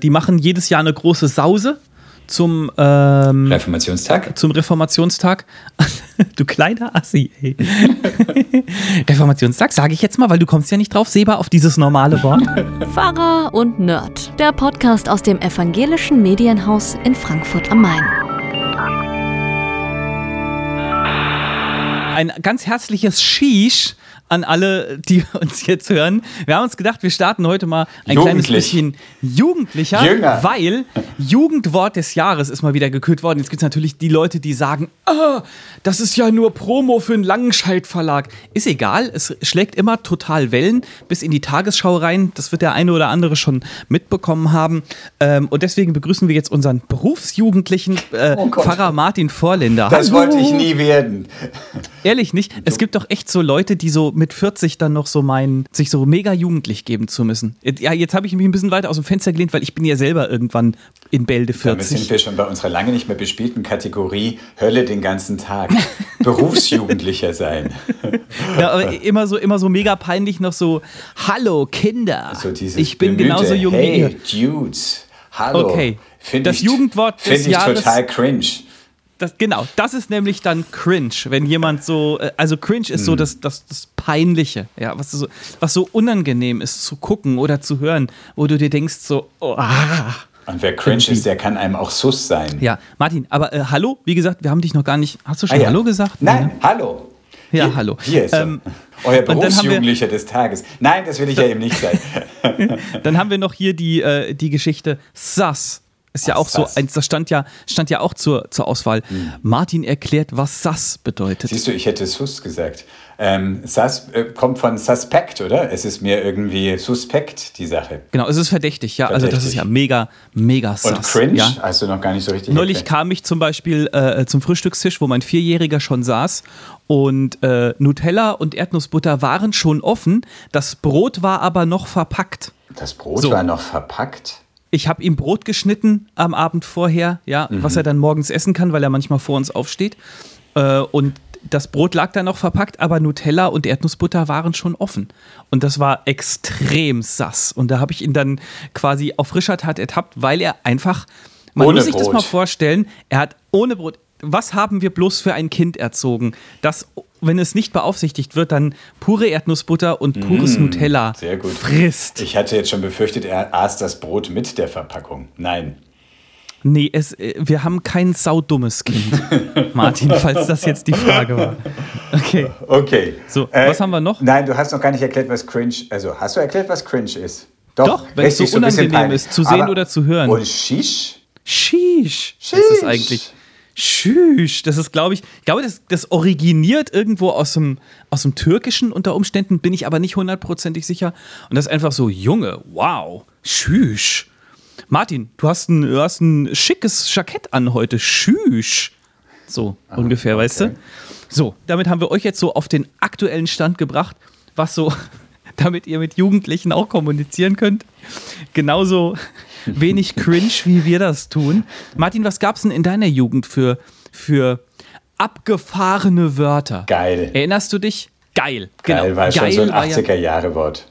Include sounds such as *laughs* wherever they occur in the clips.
Die machen jedes Jahr eine große Sause zum ähm, Reformationstag. Zum Reformationstag. *laughs* du kleiner Assi, ey. *laughs* Reformationstag, sage ich jetzt mal, weil du kommst ja nicht drauf, Seba, auf dieses normale Wort. Pfarrer und Nerd. Der Podcast aus dem evangelischen Medienhaus in Frankfurt am Main. Ein ganz herzliches Shish an alle, die *laughs* uns jetzt hören. Wir haben uns gedacht, wir starten heute mal ein kleines bisschen jugendlicher, Jünger. weil Jugendwort des Jahres ist mal wieder gekürt worden. Jetzt gibt es natürlich die Leute, die sagen, ah, das ist ja nur Promo für einen Langenscheidt-Verlag. Ist egal, es schlägt immer total Wellen bis in die Tagesschau rein. Das wird der eine oder andere schon mitbekommen haben. Ähm, und deswegen begrüßen wir jetzt unseren berufsjugendlichen äh, oh Pfarrer Martin Vorländer. Das Hallo. wollte ich nie werden. Ehrlich nicht? Es gibt doch echt so Leute, die so mit 40 dann noch so meinen, sich so mega jugendlich geben zu müssen. Ja, jetzt habe ich mich ein bisschen weiter aus dem Fenster gelehnt, weil ich bin ja selber irgendwann in Bälde 40. Damit sind wir schon bei unserer lange nicht mehr bespielten Kategorie Hölle den ganzen Tag. *laughs* Berufsjugendlicher sein. ja, aber immer so, immer so mega peinlich noch so, hallo Kinder, so ich bin bemühte, genauso jung hey, wie ihr. Dudes, hallo. Okay, find das ich, Jugendwort des ich Jahres. total cringe. Das, genau, das ist nämlich dann cringe, wenn jemand so, äh, also cringe ist so Hm. das, das, das Peinliche, ja, was so, was so unangenehm ist zu gucken oder zu hören, wo du dir denkst so, oh, ah. Und wer cringe ist, der kann einem auch Sus sein. Ja, Martin, aber äh, hallo, wie gesagt, wir haben dich noch gar nicht, hast du schon Ah, ja. Hallo gesagt? Nein, Nee, hallo. Ja, Hier- hallo. Hier ist. Ähm, Euer wir- Berufsjugendlicher des Tages. Nein, das will ich ja eben nicht sein. ne? *laughs* Dann haben wir noch hier die, äh, die Geschichte Sass. Ist ja Ach, auch so, Sass. eins, das stand ja, stand ja auch zur, zur Auswahl. Martin erklärt, was Sass bedeutet. Siehst du, ich hätte Sus gesagt. Ähm, Sus äh, kommt von Suspect, oder? Es ist mir irgendwie suspekt, die Sache. Genau, es ist verdächtig, ja. Also das ist Verdächtig. ja mega, mega Und sass. cringe Ja. du noch gar nicht so richtig Neulich erklärt. kam ich zum Beispiel äh, zum Frühstückstisch, wo mein Vierjähriger schon saß und äh, Nutella und Erdnussbutter waren schon offen. Das Brot war aber noch verpackt. Das Brot So. war noch verpackt. Ich habe ihm Brot geschnitten am Abend vorher, ja, was er dann morgens essen kann, weil er manchmal vor uns aufsteht. Äh, und das Brot lag da noch verpackt, aber Nutella und Erdnussbutter waren schon offen. Und das war extrem sass. Und da habe ich ihn dann quasi auf frischer Tat ertappt, weil er einfach, man Ohne muss sich das Brot. mal vorstellen, er hat ohne Brot. Was haben wir bloß für ein Kind erzogen, das, wenn es nicht beaufsichtigt wird, dann pure Erdnussbutter und pures Nutella Mm, sehr gut. frisst? Ich hatte jetzt schon befürchtet, er aß das Brot mit der Verpackung. Nein. Nee, es, äh, wir haben kein saudummes Kind, *laughs* Martin, falls das jetzt die Frage war. Okay. Okay. So, was haben wir noch? Nein, du hast noch gar nicht erklärt, was cringe Also, hast du erklärt, was cringe ist? Doch, wenn es so unangenehm ist, zu sehen Aber- oder zu hören. Und Shish? Sheesh. Das Sheesh. ist eigentlich. Sheesh. Das ist, glaube ich, ich glaube, das, das originiert irgendwo aus dem, aus dem Türkischen unter Umständen, bin ich aber nicht hundertprozentig sicher. Und das ist einfach so, Junge, wow, Sheesh. Martin, du hast ein, du hast ein schickes Jackett an heute. Sheesh. So ungefähr, weißt du? okay. So, damit haben wir euch jetzt so auf den aktuellen Stand gebracht, was so, *laughs* damit ihr mit Jugendlichen auch kommunizieren könnt. Genauso *laughs* wenig cringe, wie wir das tun. Martin, was gab's denn in deiner Jugend für, für abgefahrene Wörter? Geil. Erinnerst du dich? Geil. Geil genau. war schon so ein war ja- 80er-Jahre-Wort.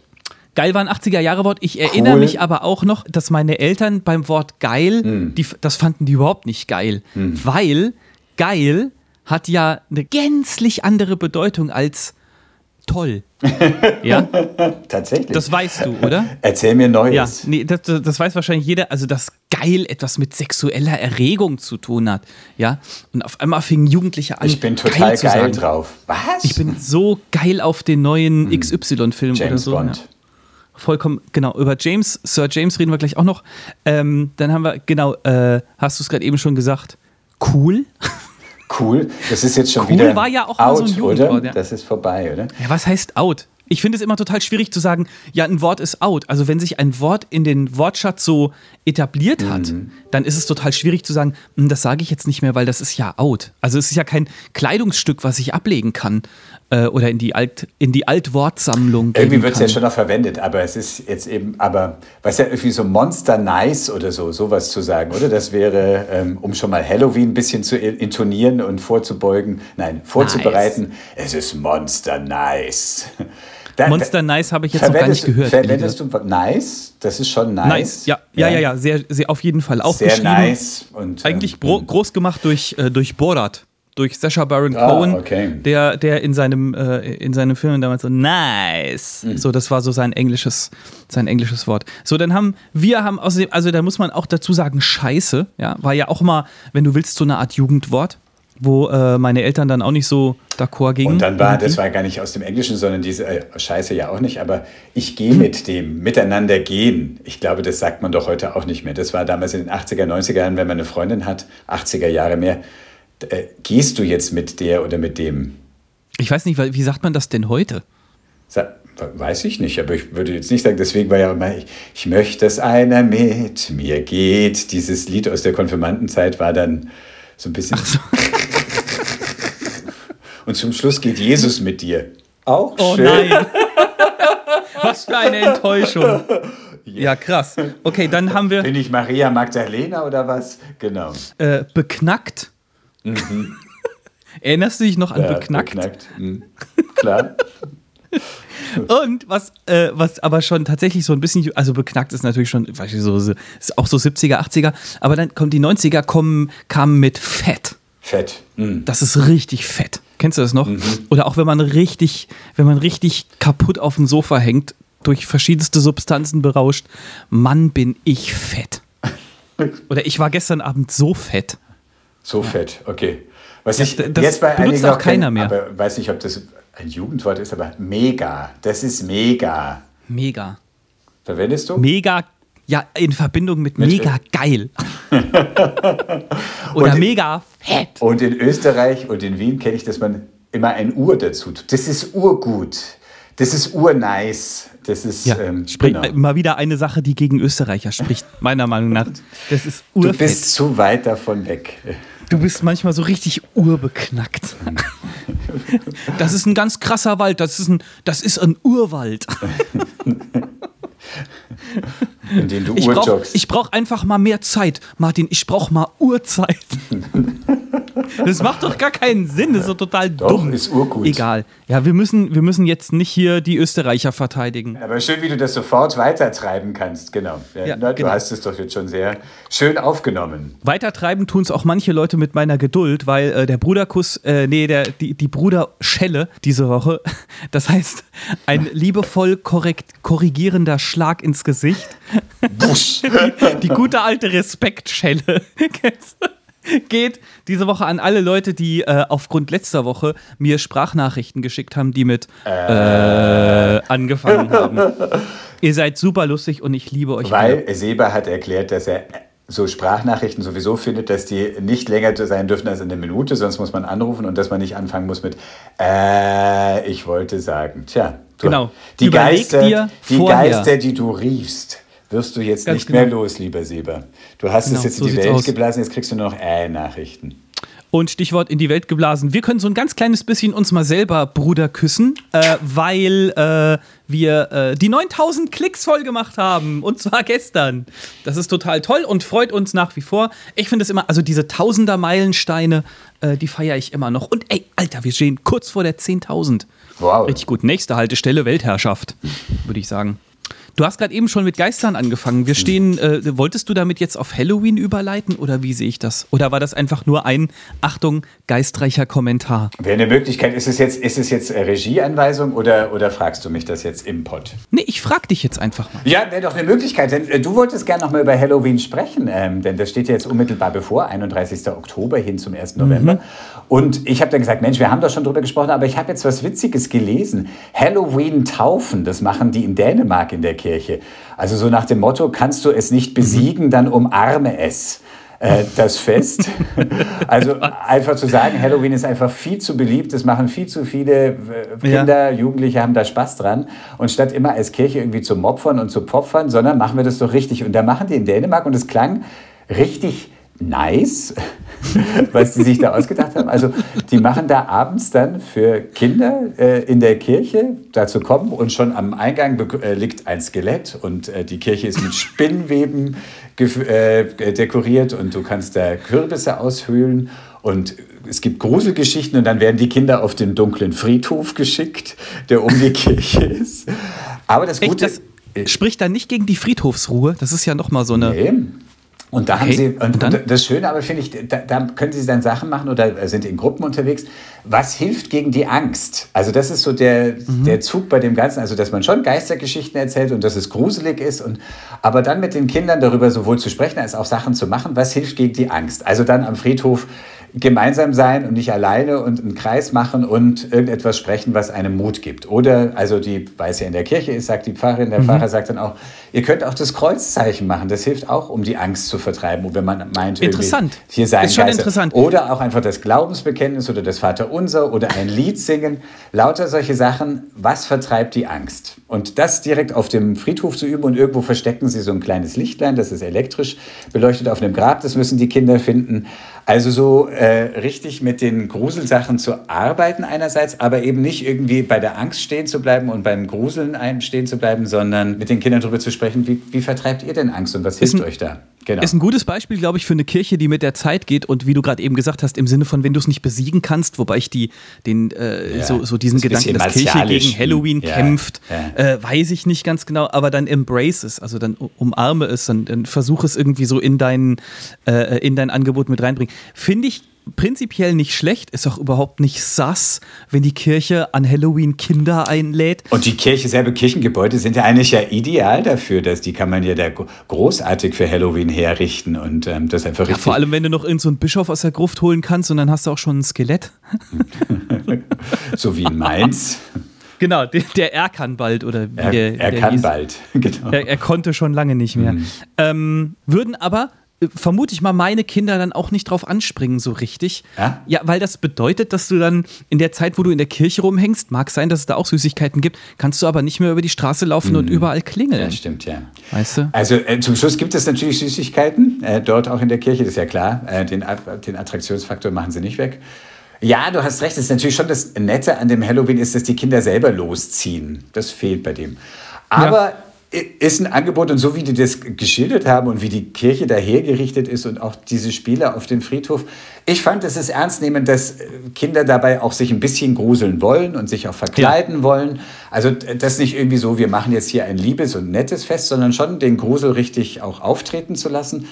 Geil war ein 80er-Jahre-Wort. Ich erinnere Cool. mich aber auch noch, dass meine Eltern beim Wort geil, Hm. die, das fanden die überhaupt nicht geil. Weil geil hat ja eine gänzlich andere Bedeutung als toll. *laughs* ja, Tatsächlich. das weißt du, oder? Erzähl mir Ja, Neues. nee, das, das weiß wahrscheinlich jeder. Also, dass geil etwas mit sexueller Erregung zu tun hat. Ja, und auf einmal fingen Jugendliche an. Ich bin total geil sagen. drauf. Was? Ich bin so geil auf den neuen XY-Film oder Hm. So. Bond. Ja. Vollkommen, genau. Über James, Sir James reden wir gleich auch noch. Ähm, dann haben wir, genau, äh, hast du es gerade eben schon gesagt, cool. *laughs* Cool. Das ist jetzt schon Cool wieder war ja auch out, so ein oder? Ja. Das ist vorbei, oder? Ja, was heißt out? Ich finde es immer total schwierig zu sagen, ja, ein Wort ist out. Also wenn sich ein Wort in den Wortschatz so etabliert hat, Mhm. dann ist es total schwierig zu sagen, "Hm, das sage ich jetzt nicht mehr, weil das ist ja out. Also es ist ja kein Kleidungsstück, was ich ablegen kann äh, oder in die, Alt, in die Altwortsammlung geben Irgendwie wird es ja schon noch verwendet, aber es ist jetzt eben, aber was ja irgendwie so Monster Nice oder so, sowas zu sagen, oder? Das wäre, ähm, um schon mal Halloween ein bisschen zu intonieren und vorzubeugen, nein, vorzubereiten. Es ist Monster Nice. Da- Monster Nice habe ich jetzt noch gar nicht gehört. Verwendest du nice? Das ist schon nice. Nice, ja, Ja, ja, ja, sehr, sehr auf jeden Fall. Auch Sehr nice. Und, Eigentlich ähm, gro groß gemacht durch, äh, durch Borat. Durch Sacha Baron Ah, Cohen, okay. der, der in seinem, äh, in seinem Film damals so nice. Mhm. So, das war so sein englisches, sein englisches Wort. So, dann haben wir haben außerdem, also da muss man auch dazu sagen, Scheiße, ja, war ja auch mal, wenn du willst, so eine Art Jugendwort, wo äh, meine Eltern dann auch nicht so d'accord gingen. Und dann war, das irgendwie. war gar nicht aus dem Englischen, sondern diese äh, Scheiße ja auch nicht, aber ich gehe mit dem, miteinander gehen. Ich glaube, das sagt man doch heute auch nicht mehr. Das war damals in den 80er, 90er Jahren, wenn man eine Freundin hat, 80er Jahre mehr. Äh, gehst du jetzt mit der oder mit dem? Ich weiß nicht, weil- wie sagt man das denn heute? Sa weiß ich nicht, aber ich würde jetzt nicht sagen, deswegen war ja immer, ich, ich möchte, dass einer mit mir geht. Dieses Lied aus der Konfirmandenzeit war dann so ein bisschen. *laughs* Und zum Schluss geht Jesus mit dir. Auch Oh schön. nein. Was für eine Enttäuschung. *laughs* Ja, krass. Okay, dann haben wir Bin ich Maria Magdalena oder was? Genau. äh, beknackt. Erinnerst du dich noch an Ja, beknackt? beknackt. Mhm. Klar. *laughs* Und was, äh, was aber schon tatsächlich so ein bisschen, also beknackt ist natürlich schon, weiß ich, so, ist auch so 70er, 80er, aber dann kommen die 90er kommen, kamen mit Fett. Fett. Mhm. Das ist richtig fett. Kennst du das noch? Oder auch wenn man richtig, wenn man richtig kaputt auf dem Sofa hängt, durch verschiedenste Substanzen berauscht, Mann, bin ich fett. *laughs* Oder ich war gestern Abend so fett. So fett, okay. Was ich das jetzt bei benutzt auch auch kenn, keiner mehr. Aber weiß nicht, ob das ein Jugendwort ist, aber mega. Das ist mega. Mega. Verwendest du? Mega, ja, in Verbindung mit, Mit- mega geil. *laughs* Oder Und- mega fett. Und in Österreich und in Wien kenne ich, dass man immer ein Ur dazu tut. Das ist urgut. Das ist urnice. Das ist, Ja, ähm, sprich, genau. mal wieder eine Sache, die gegen Österreicher spricht, meiner Meinung nach. Das ist Du urfett. bist zu weit davon weg. Du bist manchmal so richtig urbeknackt. Das ist ein ganz krasser Wald. Das ist ein, das ist ein Urwald. *laughs* *laughs* In dem du Ich brauche urjoggst. brauch einfach mal mehr Zeit. Martin, ich brauche mal Uhrzeit. *laughs* Das macht doch gar keinen Sinn. Das ist doch total Doch, dumm. ist urgut. Egal. Ja, wir müssen, wir müssen jetzt nicht hier die Österreicher verteidigen. Aber schön, wie du das sofort weitertreiben kannst. Genau. Ja, na, du genau. hast es doch jetzt schon sehr schön aufgenommen. Weitertreiben tun es auch manche Leute mit meiner Geduld, weil äh, der Bruderkuss, äh, nee, der, die, die Bruderschelle diese Woche, *laughs* das heißt, ein liebevoll korrekt, korrigierender Schlag ins Gesicht. Busch. *laughs* Die gute alte Respektschelle *laughs* geht diese Woche an alle Leute, die äh, aufgrund letzter Woche mir Sprachnachrichten geschickt haben, die mit äh, angefangen haben. *laughs* Ihr seid super lustig und ich liebe euch. alle. Weil Seba hat erklärt, dass er so Sprachnachrichten sowieso findet, dass die nicht länger sein dürfen als eine Minute, sonst muss man anrufen und dass man nicht anfangen muss mit äh, ich wollte sagen. Tja, Genau. die, Überleg Geister, die vorher. Geister, die du riefst, wirst du jetzt Ganz nicht mehr genau. los, lieber Seba. Du hast Genau, es jetzt so in die Welt aus. geblasen, jetzt kriegst du nur noch äh-Nachrichten. Und Stichwort in die Welt geblasen. Wir können so ein ganz kleines bisschen uns mal selber Bruder küssen, äh, weil äh, wir äh, die 9000 Klicks voll gemacht haben. Und zwar gestern. Das ist total toll und freut uns nach wie vor. Ich finde es immer, also diese Tausender-Meilensteine, äh, die feiere ich immer noch. Und ey, Alter, wir stehen kurz vor der 10.000. Wow. Richtig gut. Nächste Haltestelle Weltherrschaft, würde ich sagen. Du hast gerade eben schon mit Geistern angefangen. Wir stehen, äh, wolltest du damit jetzt auf Halloween überleiten oder wie sehe ich das? Oder war das einfach nur ein, Achtung, geistreicher Kommentar? Wäre eine Möglichkeit, ist es jetzt, ist es jetzt Regieanweisung oder, oder fragst du mich das jetzt im Pod? Nee, ich frag dich jetzt einfach mal. Ja, wäre doch eine Möglichkeit. Denn, äh, du wolltest gerne noch mal über Halloween sprechen, ähm, denn das steht ja jetzt unmittelbar bevor, 31. Oktober hin zum 1. November. Und ich habe dann gesagt, Mensch, wir haben doch schon drüber gesprochen, aber ich habe jetzt was Witziges gelesen. Halloween-Taufen, das machen die in Dänemark in der Kirche. Also so nach dem Motto, kannst du es nicht besiegen, dann umarme es. Äh, das Fest. *laughs* Also einfach zu sagen, Halloween ist einfach viel zu beliebt, das machen viel zu viele äh, Ja. Kinder, Jugendliche haben da Spaß dran. Und statt immer als Kirche irgendwie zu mopfern und zu popfern, sondern machen wir das doch richtig. Und da machen die in Dänemark und es klang richtig nice, *laughs* was die sich da ausgedacht haben. Also die machen da abends dann für Kinder äh, in der Kirche dazu kommen und schon am Eingang äh, liegt ein Skelett und äh, die Kirche ist mit Spinnweben äh, dekoriert und du kannst da Kürbisse aushöhlen und es gibt Gruselgeschichten und dann werden die Kinder auf den dunklen Friedhof geschickt, der um die Kirche *laughs* ist. Aber das Echt, Gute das- spricht da nicht gegen die Friedhofsruhe. Das ist ja nochmal so eine. Nee. Und da okay. haben sie, und, und das Schöne aber finde ich, da, da, können sie dann Sachen machen oder sind in Gruppen unterwegs. Was hilft gegen die Angst? Also, das ist so der, mhm. der Zug bei dem Ganzen, also, dass man schon Geistergeschichten erzählt und dass es gruselig ist, und, aber dann mit den Kindern darüber sowohl zu sprechen als auch Sachen zu machen. Was hilft gegen die Angst? Also, dann am Friedhof gemeinsam sein und nicht alleine und einen Kreis machen und irgendetwas sprechen, was einem Mut gibt. Oder, also die, weil es ja in der Kirche ist, sagt die Pfarrerin, der mhm. Pfarrer sagt dann auch, ihr könnt auch das Kreuzzeichen machen. Das hilft auch, um die Angst zu vertreiben, wenn man meint, interessant. hier sein ist schon Geister. interessant. Oder auch einfach das Glaubensbekenntnis oder das Vaterunser oder ein Lied singen. Lauter solche Sachen. Was vertreibt die Angst? Und das direkt auf dem Friedhof zu üben und irgendwo verstecken sie so ein kleines Lichtlein, das ist elektrisch beleuchtet auf einem Grab, das müssen die Kinder finden. Also so äh, richtig mit den Gruselsachen zu arbeiten einerseits, aber eben nicht irgendwie bei der Angst stehen zu bleiben und beim Gruseln stehen zu bleiben, sondern mit den Kindern darüber zu sprechen, wie, wie vertreibt ihr denn Angst und was hilft euch da? Genau. Ist ein gutes Beispiel, glaube ich, für eine Kirche, die mit der Zeit geht und wie du gerade eben gesagt hast, im Sinne von, wenn du es nicht besiegen kannst, wobei ich die, den, äh, ja, so, so diesen Gedanken, dass Kirche gegen Halloween ja, kämpft, ja. Äh, weiß ich nicht ganz genau, aber dann embrace es, also dann umarme es, dann, dann versuche es irgendwie so in dein, äh, in dein Angebot mit reinbringen. Finde ich prinzipiell nicht schlecht, ist auch überhaupt nicht sass, wenn die Kirche an Halloween Kinder einlädt. Und die Kirche selber, Kirchengebäude sind ja eigentlich ja ideal dafür, dass die kann man ja da großartig für Halloween herrichten und ähm, das einfach ja, Vor allem, wenn du noch irgendeinen so Bischof aus der Gruft holen kannst und dann hast du auch schon ein Skelett. *laughs* so wie in Mainz. Genau, der, der er kann bald oder wie er, der, er der kann hieß. bald. *laughs* Genau. Er, er, konnte schon lange nicht mehr. Mhm. Ähm, würden aber vermute ich mal, meine Kinder dann auch nicht drauf anspringen so richtig. Ja? ja, weil das bedeutet, dass du dann in der Zeit, wo du in der Kirche rumhängst, mag sein, dass es da auch Süßigkeiten gibt, kannst du aber nicht mehr über die Straße laufen mhm. und überall klingeln. Ja, stimmt, ja. Weißt du? Also äh, zum Schluss gibt es natürlich Süßigkeiten, äh, dort auch in der Kirche, das ist ja klar. Äh, den, den Attraktionsfaktor machen sie nicht weg. Ja, du hast recht. Das ist natürlich schon das Nette an dem Halloween ist, dass die Kinder selber losziehen. Das fehlt bei dem. Aber ja ist ein Angebot und so wie die das geschildert haben und wie die Kirche dahergerichtet ist und auch diese Spiele auf dem Friedhof, ich fand es ist ernst nehmen, dass Kinder dabei auch sich ein bisschen gruseln wollen und sich auch verkleiden ja. wollen. Also das nicht irgendwie so, wir machen jetzt hier ein liebes und nettes Fest, sondern schon den Grusel richtig auch auftreten zu lassen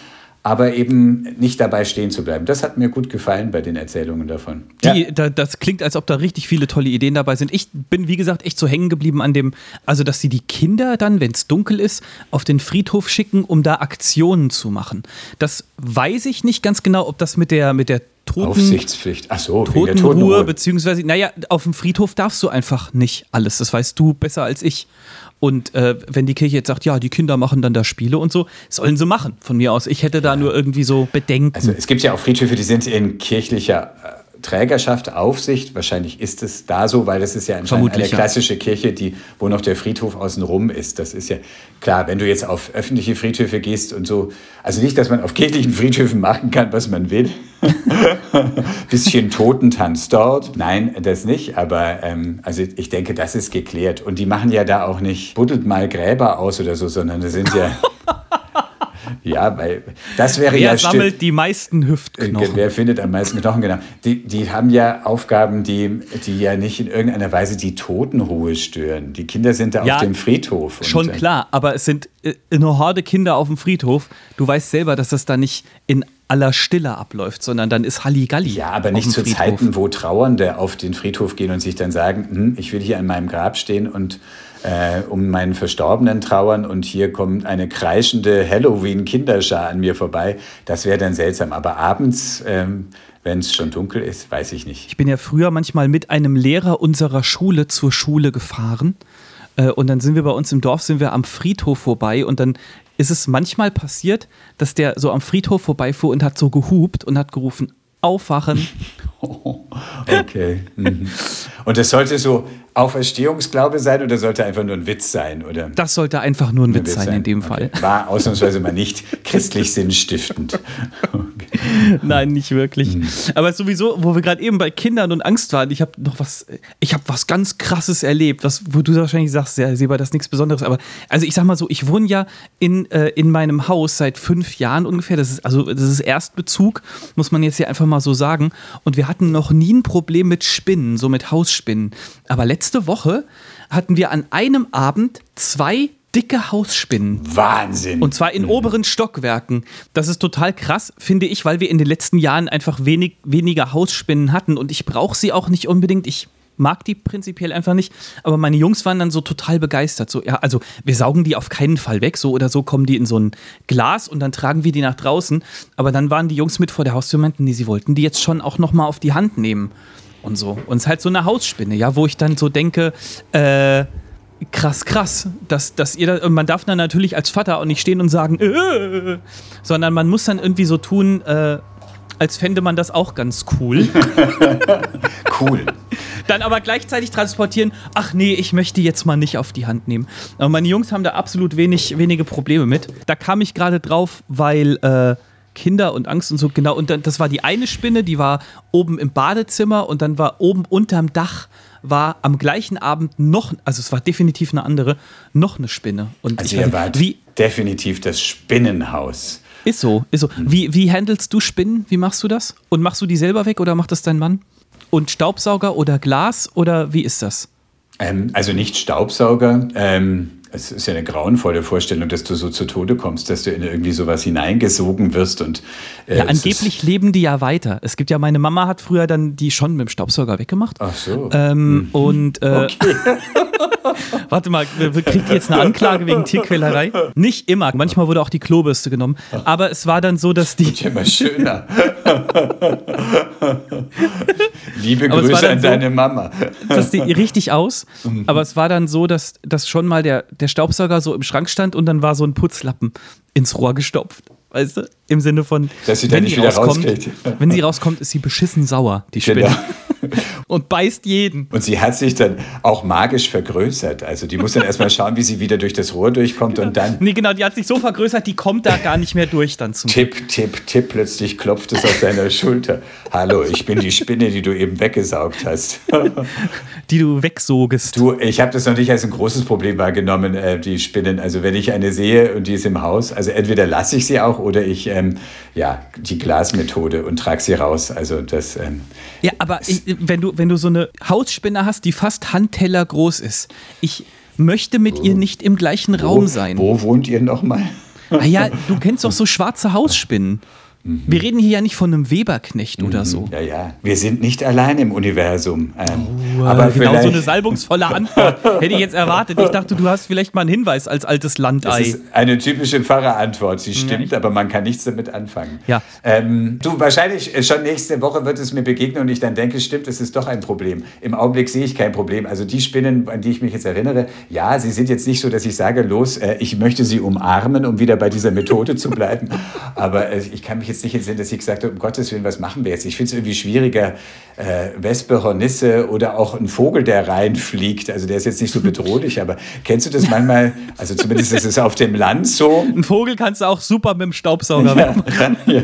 aber eben nicht dabei stehen zu bleiben. Das hat mir gut gefallen bei den Erzählungen davon. Die, ja. da, das klingt, als ob da richtig viele tolle Ideen dabei sind. Ich bin, wie gesagt, echt so hängen geblieben an dem, also dass sie die Kinder dann, wenn es dunkel ist, auf den Friedhof schicken, um da Aktionen zu machen. Das weiß ich nicht ganz genau, ob das mit der, mit der Toten, Aufsichtspflicht. Ach so, Totenruhe, Totenruhe, beziehungsweise, naja, auf dem Friedhof darfst du einfach nicht alles. Das weißt du besser als ich. Und äh, wenn die Kirche jetzt sagt, ja, die Kinder machen dann da Spiele und so, sollen sie machen, von mir aus. Ich hätte da nur irgendwie so Bedenken. Also es gibt ja auch Friedhöfe, die sind in kirchlicher äh, Trägerschaft, Aufsicht. Wahrscheinlich ist es da so, weil das ist ja anscheinend eine klassische Kirche, die, wo noch der Friedhof außenrum ist. Das ist ja klar, wenn du jetzt auf öffentliche Friedhöfe gehst und so, also nicht, dass man auf kirchlichen Friedhöfen machen kann, was man will. *laughs* Bisschen Totentanz dort. Nein, das nicht. Aber ähm, also ich denke, das ist geklärt. Und die machen ja da auch nicht, buddelt mal Gräber aus oder so, sondern das sind ja. *laughs* Ja, weil das wäre wer ja. Wer sammelt die meisten Hüftknochen? Wer findet am meisten Knochen, genau. Die, die haben ja Aufgaben, die, die ja nicht in irgendeiner Weise die Totenruhe stören. Die Kinder sind da ja, auf dem Friedhof. schon und, äh, klar, aber es sind äh, eine Horde Kinder auf dem Friedhof. Du weißt selber, dass das da nicht in aller Stille abläuft, sondern dann ist Halligalli. Ja, aber nicht zu Friedhof. Zeiten, wo Trauernde auf den Friedhof gehen und sich dann sagen, hm, ich will hier an meinem Grab stehen und äh, um meinen Verstorbenen trauern und hier kommt eine kreischende Halloween-Kinderschar an mir vorbei. Das wäre dann seltsam. Aber abends, ähm, wenn es schon dunkel ist, weiß ich nicht. Ich bin ja früher manchmal mit einem Lehrer unserer Schule zur Schule gefahren. Äh, und dann sind wir bei uns im Dorf, sind wir am Friedhof vorbei und dann ist es manchmal passiert, dass der so am Friedhof vorbeifuhr und hat so gehupt und hat gerufen, aufwachen. *laughs* okay. Mhm. Und das sollte so Auferstehungsglaube sein oder sollte einfach nur ein Witz sein? Oder? Das sollte einfach nur ein, Witz, Witz sein, sein, in dem Fall. Okay. War ausnahmsweise mal nicht christlich sinnstiftend. Okay. *laughs* Nein, nicht wirklich. Hm. Aber sowieso, wo wir gerade eben bei Kindern und Angst waren, ich habe noch was, ich habe was ganz Krasses erlebt, was, wo du wahrscheinlich sagst, ja, Seba, das ist nichts Besonderes. Aber also ich sag mal so, ich wohne ja in, äh, in meinem Haus seit fünf Jahren ungefähr. Das ist also das ist Erstbezug, muss man jetzt hier einfach mal so sagen. Und wir hatten noch nie ein Problem mit Spinnen, so mit Hausspinnen. Aber letztes letzte Woche hatten wir an einem Abend zwei dicke Hausspinnen. Wahnsinn. Und zwar in mhm. oberen Stockwerken. Das ist total krass, finde ich, weil wir in den letzten Jahren einfach wenig, weniger Hausspinnen hatten. Und ich brauche sie auch nicht unbedingt. Ich mag die prinzipiell einfach nicht, aber meine Jungs waren dann so total begeistert. So, ja, also wir saugen die auf keinen Fall weg, so oder so kommen die in so ein Glas und dann tragen wir die nach draußen. Aber dann waren die Jungs mit vor der Haustür und meinten, nee, sie wollten die jetzt schon auch nochmal auf die Hand nehmen und so. Und es ist halt so eine Hausspinne, ja, wo ich dann so denke, äh, krass, krass, dass, dass ihr da, man darf dann natürlich als Vater auch nicht stehen und sagen, äh, sondern man muss dann irgendwie so tun, äh, als fände man das auch ganz cool. *laughs* cool. Dann aber gleichzeitig transportieren, ach nee, ich möchte jetzt mal nicht auf die Hand nehmen. Aber meine Jungs haben da absolut wenig, wenige Probleme mit. Da kam ich gerade drauf, weil äh, Kinder und Angst und so, genau, und dann, das war die eine Spinne, die war oben im Badezimmer und dann war oben unterm Dach war am gleichen Abend noch, also es war definitiv eine andere, noch eine Spinne. Und also ihr wart wie, definitiv das Spinnenhaus. Ist so, ist so. Wie, wie handelst du Spinnen? Wie machst du das? Und machst du die selber weg oder macht das dein Mann? Und Staubsauger oder Glas oder wie ist das? Ähm, also nicht Staubsauger. Ähm, es ist ja eine grauenvolle Vorstellung, dass du so zu Tode kommst, dass du in irgendwie sowas hineingesogen wirst und äh, ja, angeblich leben die ja weiter. Es gibt ja, meine Mama hat früher dann die schon mit dem Staubsauger weggemacht. Ach so. Ähm, mhm. Und äh, okay. *laughs* *laughs* warte mal, kriegt die jetzt eine Anklage wegen Tierquälerei? Nicht immer. Manchmal wurde auch die Klobürste genommt. Aber es war dann so, dass die. Ja, immer schöner. *laughs* Liebe Grüße an so, deine Mama. Das sieht richtig aus. Mhm. Aber es war dann so, dass, dass schon mal der, der Staubsauger so im Schrank stand und dann war so ein Putzlappen ins Rohr gestopft. Weißt du? Im Sinne von, Dass sie wenn, nicht wieder rauskommt, wenn sie rauskommt, ist sie beschissen sauer, die Spinne. Genau. *laughs* und beißt jeden. Und sie hat sich dann auch magisch vergrößert. Also die muss dann erstmal schauen, wie sie wieder durch das Rohr durchkommt genau. und dann. Nee, genau, die hat sich so vergrößert, die kommt da gar nicht mehr durch dann zum Tipp, Tipp, Tipp, plötzlich klopft es auf deiner Schulter. Hallo, ich bin die Spinne, die du eben weggesaugt hast. *laughs* die du wegsogest. Du, ich habe das noch nicht als ein großes Problem wahrgenommen, äh, die Spinnen. Also wenn ich eine sehe und die ist im Haus, also entweder lasse ich sie auch oder ich, ähm, ja, die Glasmethode und trage sie raus. Also das. Ähm, ja, aber ich, wenn du, wenn du so eine Hausspinne hast, die fast Handteller groß ist, ich möchte mit wo, ihr nicht im gleichen wo, Raum sein. Wo wohnt ihr nochmal? Ah ja, du kennst doch *laughs* so schwarze Hausspinnen. Mhm. Wir reden hier ja nicht von einem Weberknecht mhm. oder so. Ja, ja. Wir sind nicht allein im Universum. Ähm, oh, aber genau so eine salbungsvolle Antwort hätte ich jetzt erwartet. Ich dachte, du hast vielleicht mal einen Hinweis als altes Landei. Das ist eine typische Pfarrerantwort. Sie stimmt, ja, aber man kann nichts damit anfangen. Ja. Ähm, du, wahrscheinlich äh, schon nächste Woche wird es mir begegnen und ich dann denke, stimmt, es ist doch ein Problem. Im Augenblick sehe ich kein Problem. Also die Spinnen, an die ich mich jetzt erinnere, ja, sie sind jetzt nicht so, dass ich sage, los, äh, ich möchte sie umarmen, um wieder bei dieser Methode zu bleiben. Aber äh, ich kann mich jetzt jetzt nicht in dass ich gesagt habe, um Gottes Willen, was machen wir jetzt? Ich finde es irgendwie schwieriger, äh, Wespe, Hornisse oder auch ein Vogel, der reinfliegt. Also der ist jetzt nicht so bedrohlich, aber kennst du das manchmal? Also zumindest ist es auf dem Land so. Ein Vogel kannst du auch super mit dem Staubsauger ja, ja.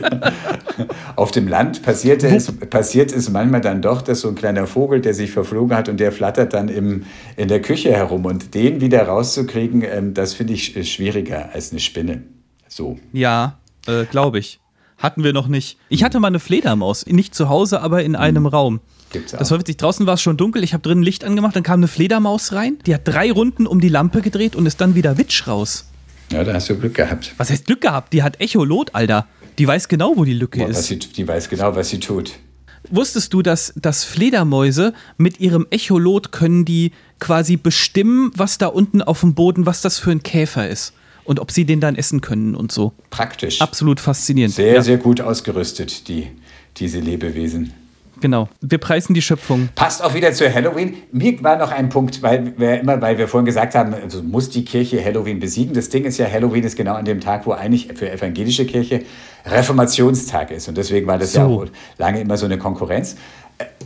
Auf dem Land passiert es, passiert es manchmal dann doch, dass so ein kleiner Vogel, der sich verflogen hat und der flattert dann im, in der Küche herum. Und den wieder rauszukriegen, ähm, das finde ich schwieriger als eine Spinne. So. Ja, äh, glaube ich. Hatten wir noch nicht. Ich hatte mal eine Fledermaus. Nicht zu Hause, aber in einem mhm. Raum. Gibt's auch. Das war witzig. Draußen war es schon dunkel. Ich habe drinnen Licht angemacht. Dann kam eine Fledermaus rein. Die hat drei Runden um die Lampe gedreht und ist dann wieder witsch raus. Ja, da hast du Glück gehabt. Was heißt Glück gehabt? Die hat Echolot, Alter. Die weiß genau, wo die Lücke Boah, ist. Sie, die weiß genau, was sie tut. Wusstest du, dass, dass Fledermäuse mit ihrem Echolot können die quasi bestimmen, was da unten auf dem Boden, was das für ein Käfer ist? Und ob sie den dann essen können und so. Praktisch. Absolut faszinierend. Sehr, ja. sehr gut ausgerüstet, die, diese Lebewesen. Genau. Wir preisen die Schöpfung. Passt auch wieder zu Halloween. Mir war noch ein Punkt, weil wir immer, weil wir vorhin gesagt haben, also muss die Kirche Halloween besiegen. Das Ding ist ja, Halloween ist genau an dem Tag, wo eigentlich für evangelische Kirche Reformationstag ist. Und deswegen war das so. ja auch lange immer so eine Konkurrenz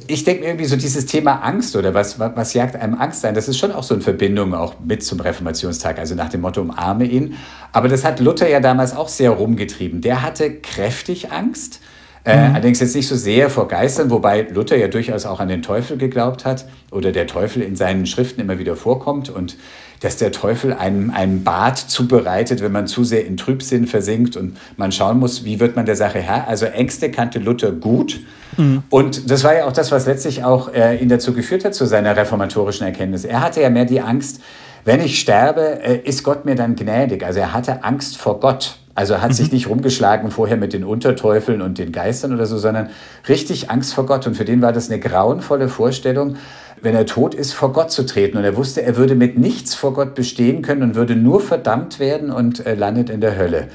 ich denke mir irgendwie so dieses Thema Angst oder was, was, was jagt einem Angst ein, das ist schon auch so in Verbindung auch mit zum Reformationstag, also nach dem Motto umarme ihn. Aber das hat Luther ja damals auch sehr rumgetrieben. Der hatte kräftig Angst. Äh, mhm. allerdings jetzt nicht so sehr vor Geistern, wobei Luther ja durchaus auch an den Teufel geglaubt hat oder der Teufel in seinen Schriften immer wieder vorkommt und dass der Teufel einem ein Bad zubereitet, wenn man zu sehr in Trübsinn versinkt und man schauen muss, wie wird man der Sache Herr. Also Ängste kannte Luther gut. Mhm. Und das war ja auch das, was letztlich auch äh, ihn dazu geführt hat, zu seiner reformatorischen Erkenntnis. Er hatte ja mehr die Angst, wenn ich sterbe, äh, ist Gott mir dann gnädig. Also er hatte Angst vor Gott. Also hat mhm. sich nicht rumgeschlagen vorher mit den Unterteufeln und den Geistern oder so, sondern richtig Angst vor Gott. Und für den war das eine grauenvolle Vorstellung, wenn er tot ist, vor Gott zu treten. Und er wusste, er würde mit nichts vor Gott bestehen können und würde nur verdammt werden und äh, landet in der Hölle.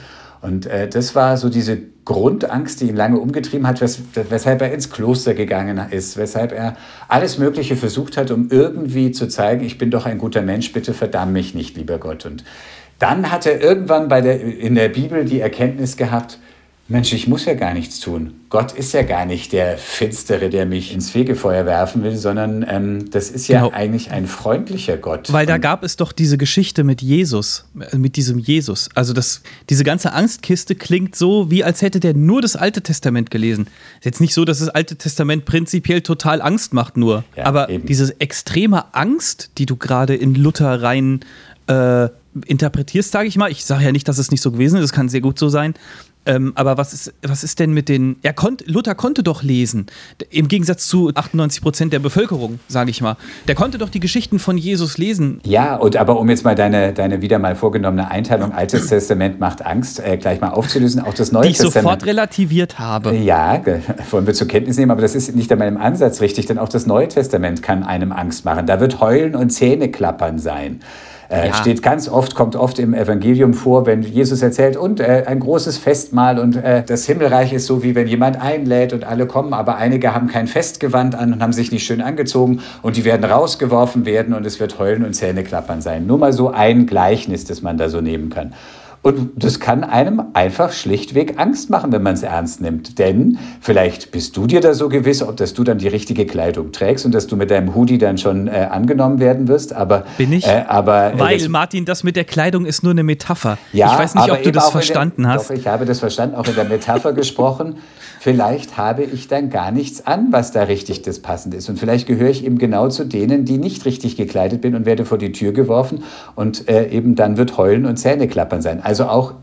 Und äh, das war so diese Grundangst, die ihn lange umgetrieben hat, wes weshalb er ins Kloster gegangen ist, weshalb er alles Mögliche versucht hat, um irgendwie zu zeigen, ich bin doch ein guter Mensch, bitte verdamm mich nicht, lieber Gott. Und dann hat er irgendwann bei der, in der Bibel die Erkenntnis gehabt, Mensch, ich muss ja gar nichts tun. Gott ist ja gar nicht der Finstere, der mich ins Fegefeuer werfen will, sondern ähm, das ist ja genau. eigentlich ein freundlicher Gott. Weil da gab es doch diese Geschichte mit Jesus, äh, mit diesem Jesus. Also das, diese ganze Angstkiste klingt so, wie als hätte der nur das Alte Testament gelesen. Ist jetzt nicht so, dass das Alte Testament prinzipiell total Angst macht nur. Ja, aber eben. diese extreme Angst, die du gerade in Luther rein äh, interpretierst, sage ich mal. Ich sage ja nicht, dass es nicht so gewesen ist, es kann sehr gut so sein. Ähm, aber was ist, was ist denn mit den. Er konnt, Luther konnte doch lesen. Im Gegensatz zu 98 Prozent der Bevölkerung, sage ich mal. Der konnte doch die Geschichten von Jesus lesen. Ja, und aber um jetzt mal deine, deine wieder mal vorgenommene Einteilung, Altes Testament macht Angst, äh, gleich mal aufzulösen, auch das Neue die ich Testament. sofort relativiert habe. Ja, wollen wir zur Kenntnis nehmen, aber das ist nicht einmal im Ansatz richtig, denn auch das Neue Testament kann einem Angst machen. Da wird Heulen und Zähneklappern sein. Äh, ja. Steht ganz oft, kommt oft im Evangelium vor, wenn Jesus erzählt, und äh, ein großes Festmahl und äh, das Himmelreich ist so, wie wenn jemand einlädt und alle kommen, aber einige haben kein Festgewand an und haben sich nicht schön angezogen und die werden rausgeworfen werden und es wird Heulen und Zähneklappern sein. Nur mal so ein Gleichnis, das man da so nehmen kann. Und das kann einem einfach schlichtweg Angst machen, wenn man es ernst nimmt. Denn vielleicht bist du dir da so gewiss, ob dass du dann die richtige Kleidung trägst und dass du mit deinem Hoodie dann schon äh, angenommen werden wirst. Aber, Bin ich? Äh, aber, äh, Weil, das, Martin, das mit der Kleidung ist nur eine Metapher. Ja, ich weiß nicht, ob du das verstanden der, hast. Doch, ich habe das verstanden, auch in der Metapher gesprochen. *laughs* Vielleicht habe ich dann gar nichts an, was da richtig das passend ist. Und vielleicht gehöre ich eben genau zu denen, die nicht richtig gekleidet bin und werde vor die Tür geworfen und äh, eben dann wird Heulen und Zähneklappern sein. Also auch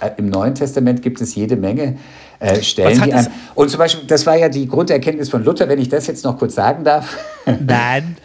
äh, im Neuen Testament gibt es jede Menge äh, Stellen, die einem, Und zum Beispiel, das war ja die Grunderkenntnis von Luther, wenn ich das jetzt noch kurz sagen darf. Nein.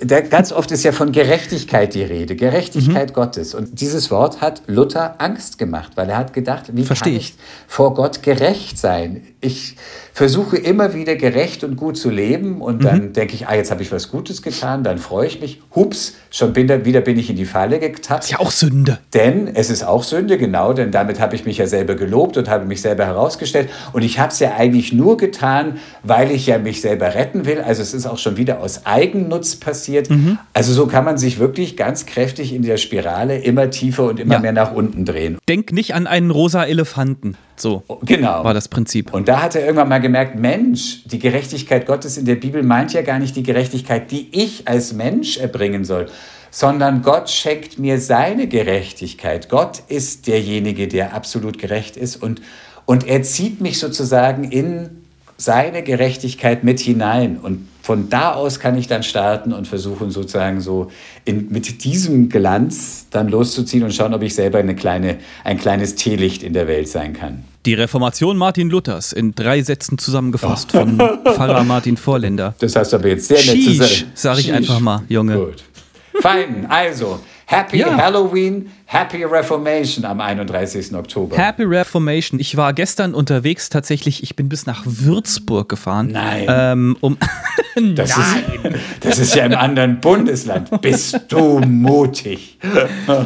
Da, ganz oft ist ja von Gerechtigkeit die Rede, Gerechtigkeit mhm. Gottes. Und dieses Wort hat Luther Angst gemacht, weil er hat gedacht, wie Versteh kann ich vor Gott gerecht sein? Ich versuche immer wieder gerecht und gut zu leben und mhm. dann denke ich, ah, jetzt habe ich was Gutes getan, dann freue ich mich. Hups, schon bin da, wieder bin ich in die Falle getappt. Ist ja auch Sünde. Denn es ist auch Sünde, genau, denn damit habe ich mich ja selber gelobt und habe mich selber herausgestellt. Und ich habe es ja eigentlich nur getan, weil ich ja mich selber retten will. Also es ist auch schon wieder aus Eigennutz passiert. Mhm. Also so kann man sich wirklich ganz kräftig in der Spirale immer tiefer und immer ja. mehr nach unten drehen. Denk nicht an einen rosa Elefanten. So genau. war das Prinzip. Und da hat er irgendwann mal gemerkt, Mensch, die Gerechtigkeit Gottes in der Bibel meint ja gar nicht die Gerechtigkeit, die ich als Mensch erbringen soll, sondern Gott schenkt mir seine Gerechtigkeit. Gott ist derjenige, der absolut gerecht ist und, und er zieht mich sozusagen in seine Gerechtigkeit mit hinein. Und von da aus kann ich dann starten und versuchen sozusagen so in, mit diesem Glanz dann loszuziehen und schauen, ob ich selber eine kleine, ein kleines Teelicht in der Welt sein kann. Die Reformation Martin Luthers in drei Sätzen zusammengefasst oh. von Pfarrer Martin Vorländer. Das heißt aber jetzt sehr nett zu sagen. sag ich einfach mal, Junge. Gut. Fein, also Happy ja. Halloween, Happy Reformation am 31. Oktober. Happy Reformation. Ich war gestern unterwegs tatsächlich. Ich bin bis nach Würzburg gefahren. Nein. Ähm, um *laughs* das, Nein. Ist, das ist ja im anderen Bundesland. Bist du mutig? *laughs*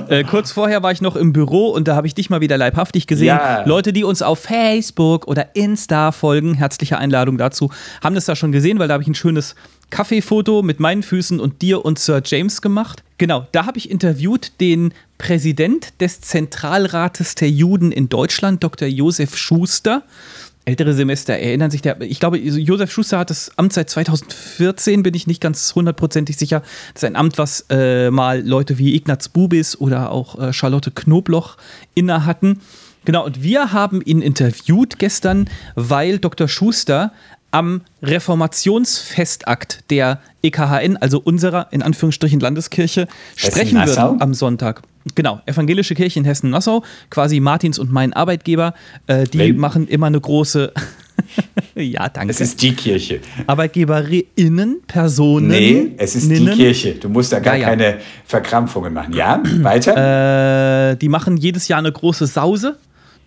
Äh, kurz vorher war ich noch im Büro und da habe ich dich mal wieder leibhaftig gesehen. Ja. Leute, die uns auf Facebook oder Insta folgen, herzliche Einladung dazu, haben das da schon gesehen, weil da habe ich ein schönes Kaffeefoto mit meinen Füßen und dir und Sir James gemacht. Genau, da habe ich interviewt den Präsident des Zentralrates der Juden in Deutschland, Dr. Josef Schuster. Ältere Semester erinnern sich, der, ich glaube, Josef Schuster hat das Amt seit 2014, bin ich nicht ganz hundertprozentig sicher. Das ist ein Amt, was äh, mal Leute wie Ignaz Bubis oder auch äh, Charlotte Knobloch inne hatten. Genau, und wir haben ihn interviewt gestern, weil Dr. Schuster am Reformationsfestakt der EKHN, also unserer in Anführungsstrichen Landeskirche, sprechen wird am Sonntag. Genau, Evangelische Kirche in Hessen-Nassau, quasi Martins und mein Arbeitgeber. Äh, die Wenn. machen immer eine große. *laughs* ja, danke. Es ist die Kirche. ArbeitgeberInnen, Personen. Nee, es ist Ninnen. die Kirche. Du musst da gar Ja, ja. keine Verkrampfungen machen. Ja, weiter. Äh, die machen jedes Jahr eine große Sause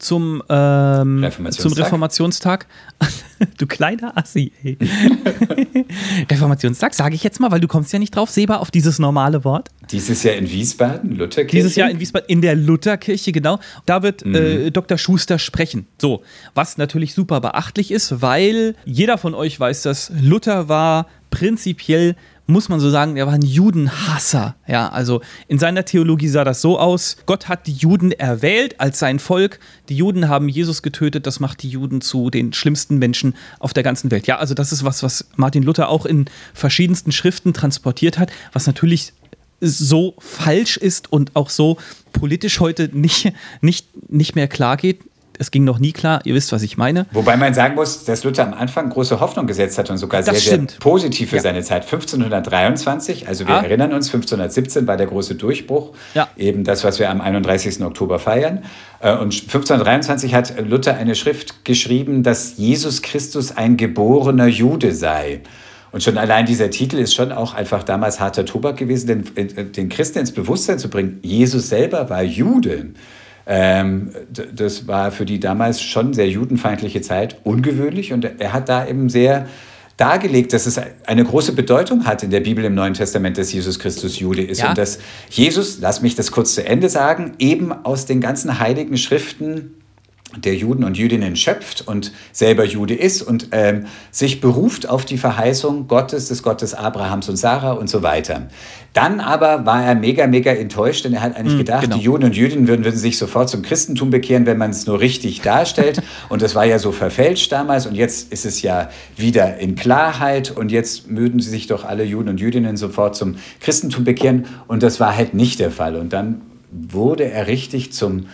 zum, ähm, Reformationstag? zum Reformationstag. *laughs* du kleiner Assi, ey. *laughs* Reformationstag, sage ich jetzt mal, weil du kommst ja nicht drauf, Seba, auf dieses normale Wort. Dieses Jahr in Wiesbaden, Lutherkirche. Dieses Jahr in Wiesbaden, in der Lutherkirche, genau. Da wird äh, Dr. Schuster sprechen. So, was natürlich super beachtlich ist, weil jeder von euch weiß, dass Luther war prinzipiell, muss man so sagen, er war ein Judenhasser. Ja, also in seiner Theologie sah das so aus: Gott hat die Juden erwählt als sein Volk. Die Juden haben Jesus getötet. Das macht die Juden zu den schlimmsten Menschen auf der ganzen Welt. Ja, also das ist was, was Martin Luther auch in verschiedensten Schriften transportiert hat, was natürlich so falsch ist und auch so politisch heute nicht, nicht, nicht mehr klar geht. Es ging noch nie klar, ihr wisst, was ich meine. Wobei man sagen muss, dass Luther am Anfang große Hoffnung gesetzt hat und sogar sehr, Das sehr stimmt. positiv für Ja. seine Zeit. 1523, also wir Ah. erinnern uns, 1517 war der große Durchbruch, Ja. eben das, was wir am 31. Oktober feiern. Äh, Und 1523 hat Luther eine Schrift geschrieben, dass Jesus Christus ein geborener Jude sei. Und schon allein dieser Titel ist schon auch einfach damals harter Tobak gewesen, denn äh, den Christen ins Bewusstsein zu bringen, Jesus selber war Jude. Ähm, das war für die damals schon sehr judenfeindliche Zeit ungewöhnlich und er hat da eben sehr dargelegt, dass es eine große Bedeutung hat in der Bibel im Neuen Testament, dass Jesus Christus Jude ist Ja. und dass Jesus, lass mich das kurz zu Ende sagen, eben aus den ganzen heiligen Schriften der Juden und Jüdinnen schöpft und selber Jude ist und ähm, sich beruft auf die Verheißung Gottes, des Gottes Abrahams und Sarah und so weiter. Dann aber war er mega, mega enttäuscht, denn er hat eigentlich gedacht, genau. die Juden und Jüdinnen würden, würden sich sofort zum Christentum bekehren, wenn man es nur richtig darstellt. *laughs* und das war ja so verfälscht damals und jetzt ist es ja wieder in Klarheit und jetzt würden sie sich doch alle Juden und Jüdinnen sofort zum Christentum bekehren und das war halt nicht der Fall. Und dann wurde er richtig zum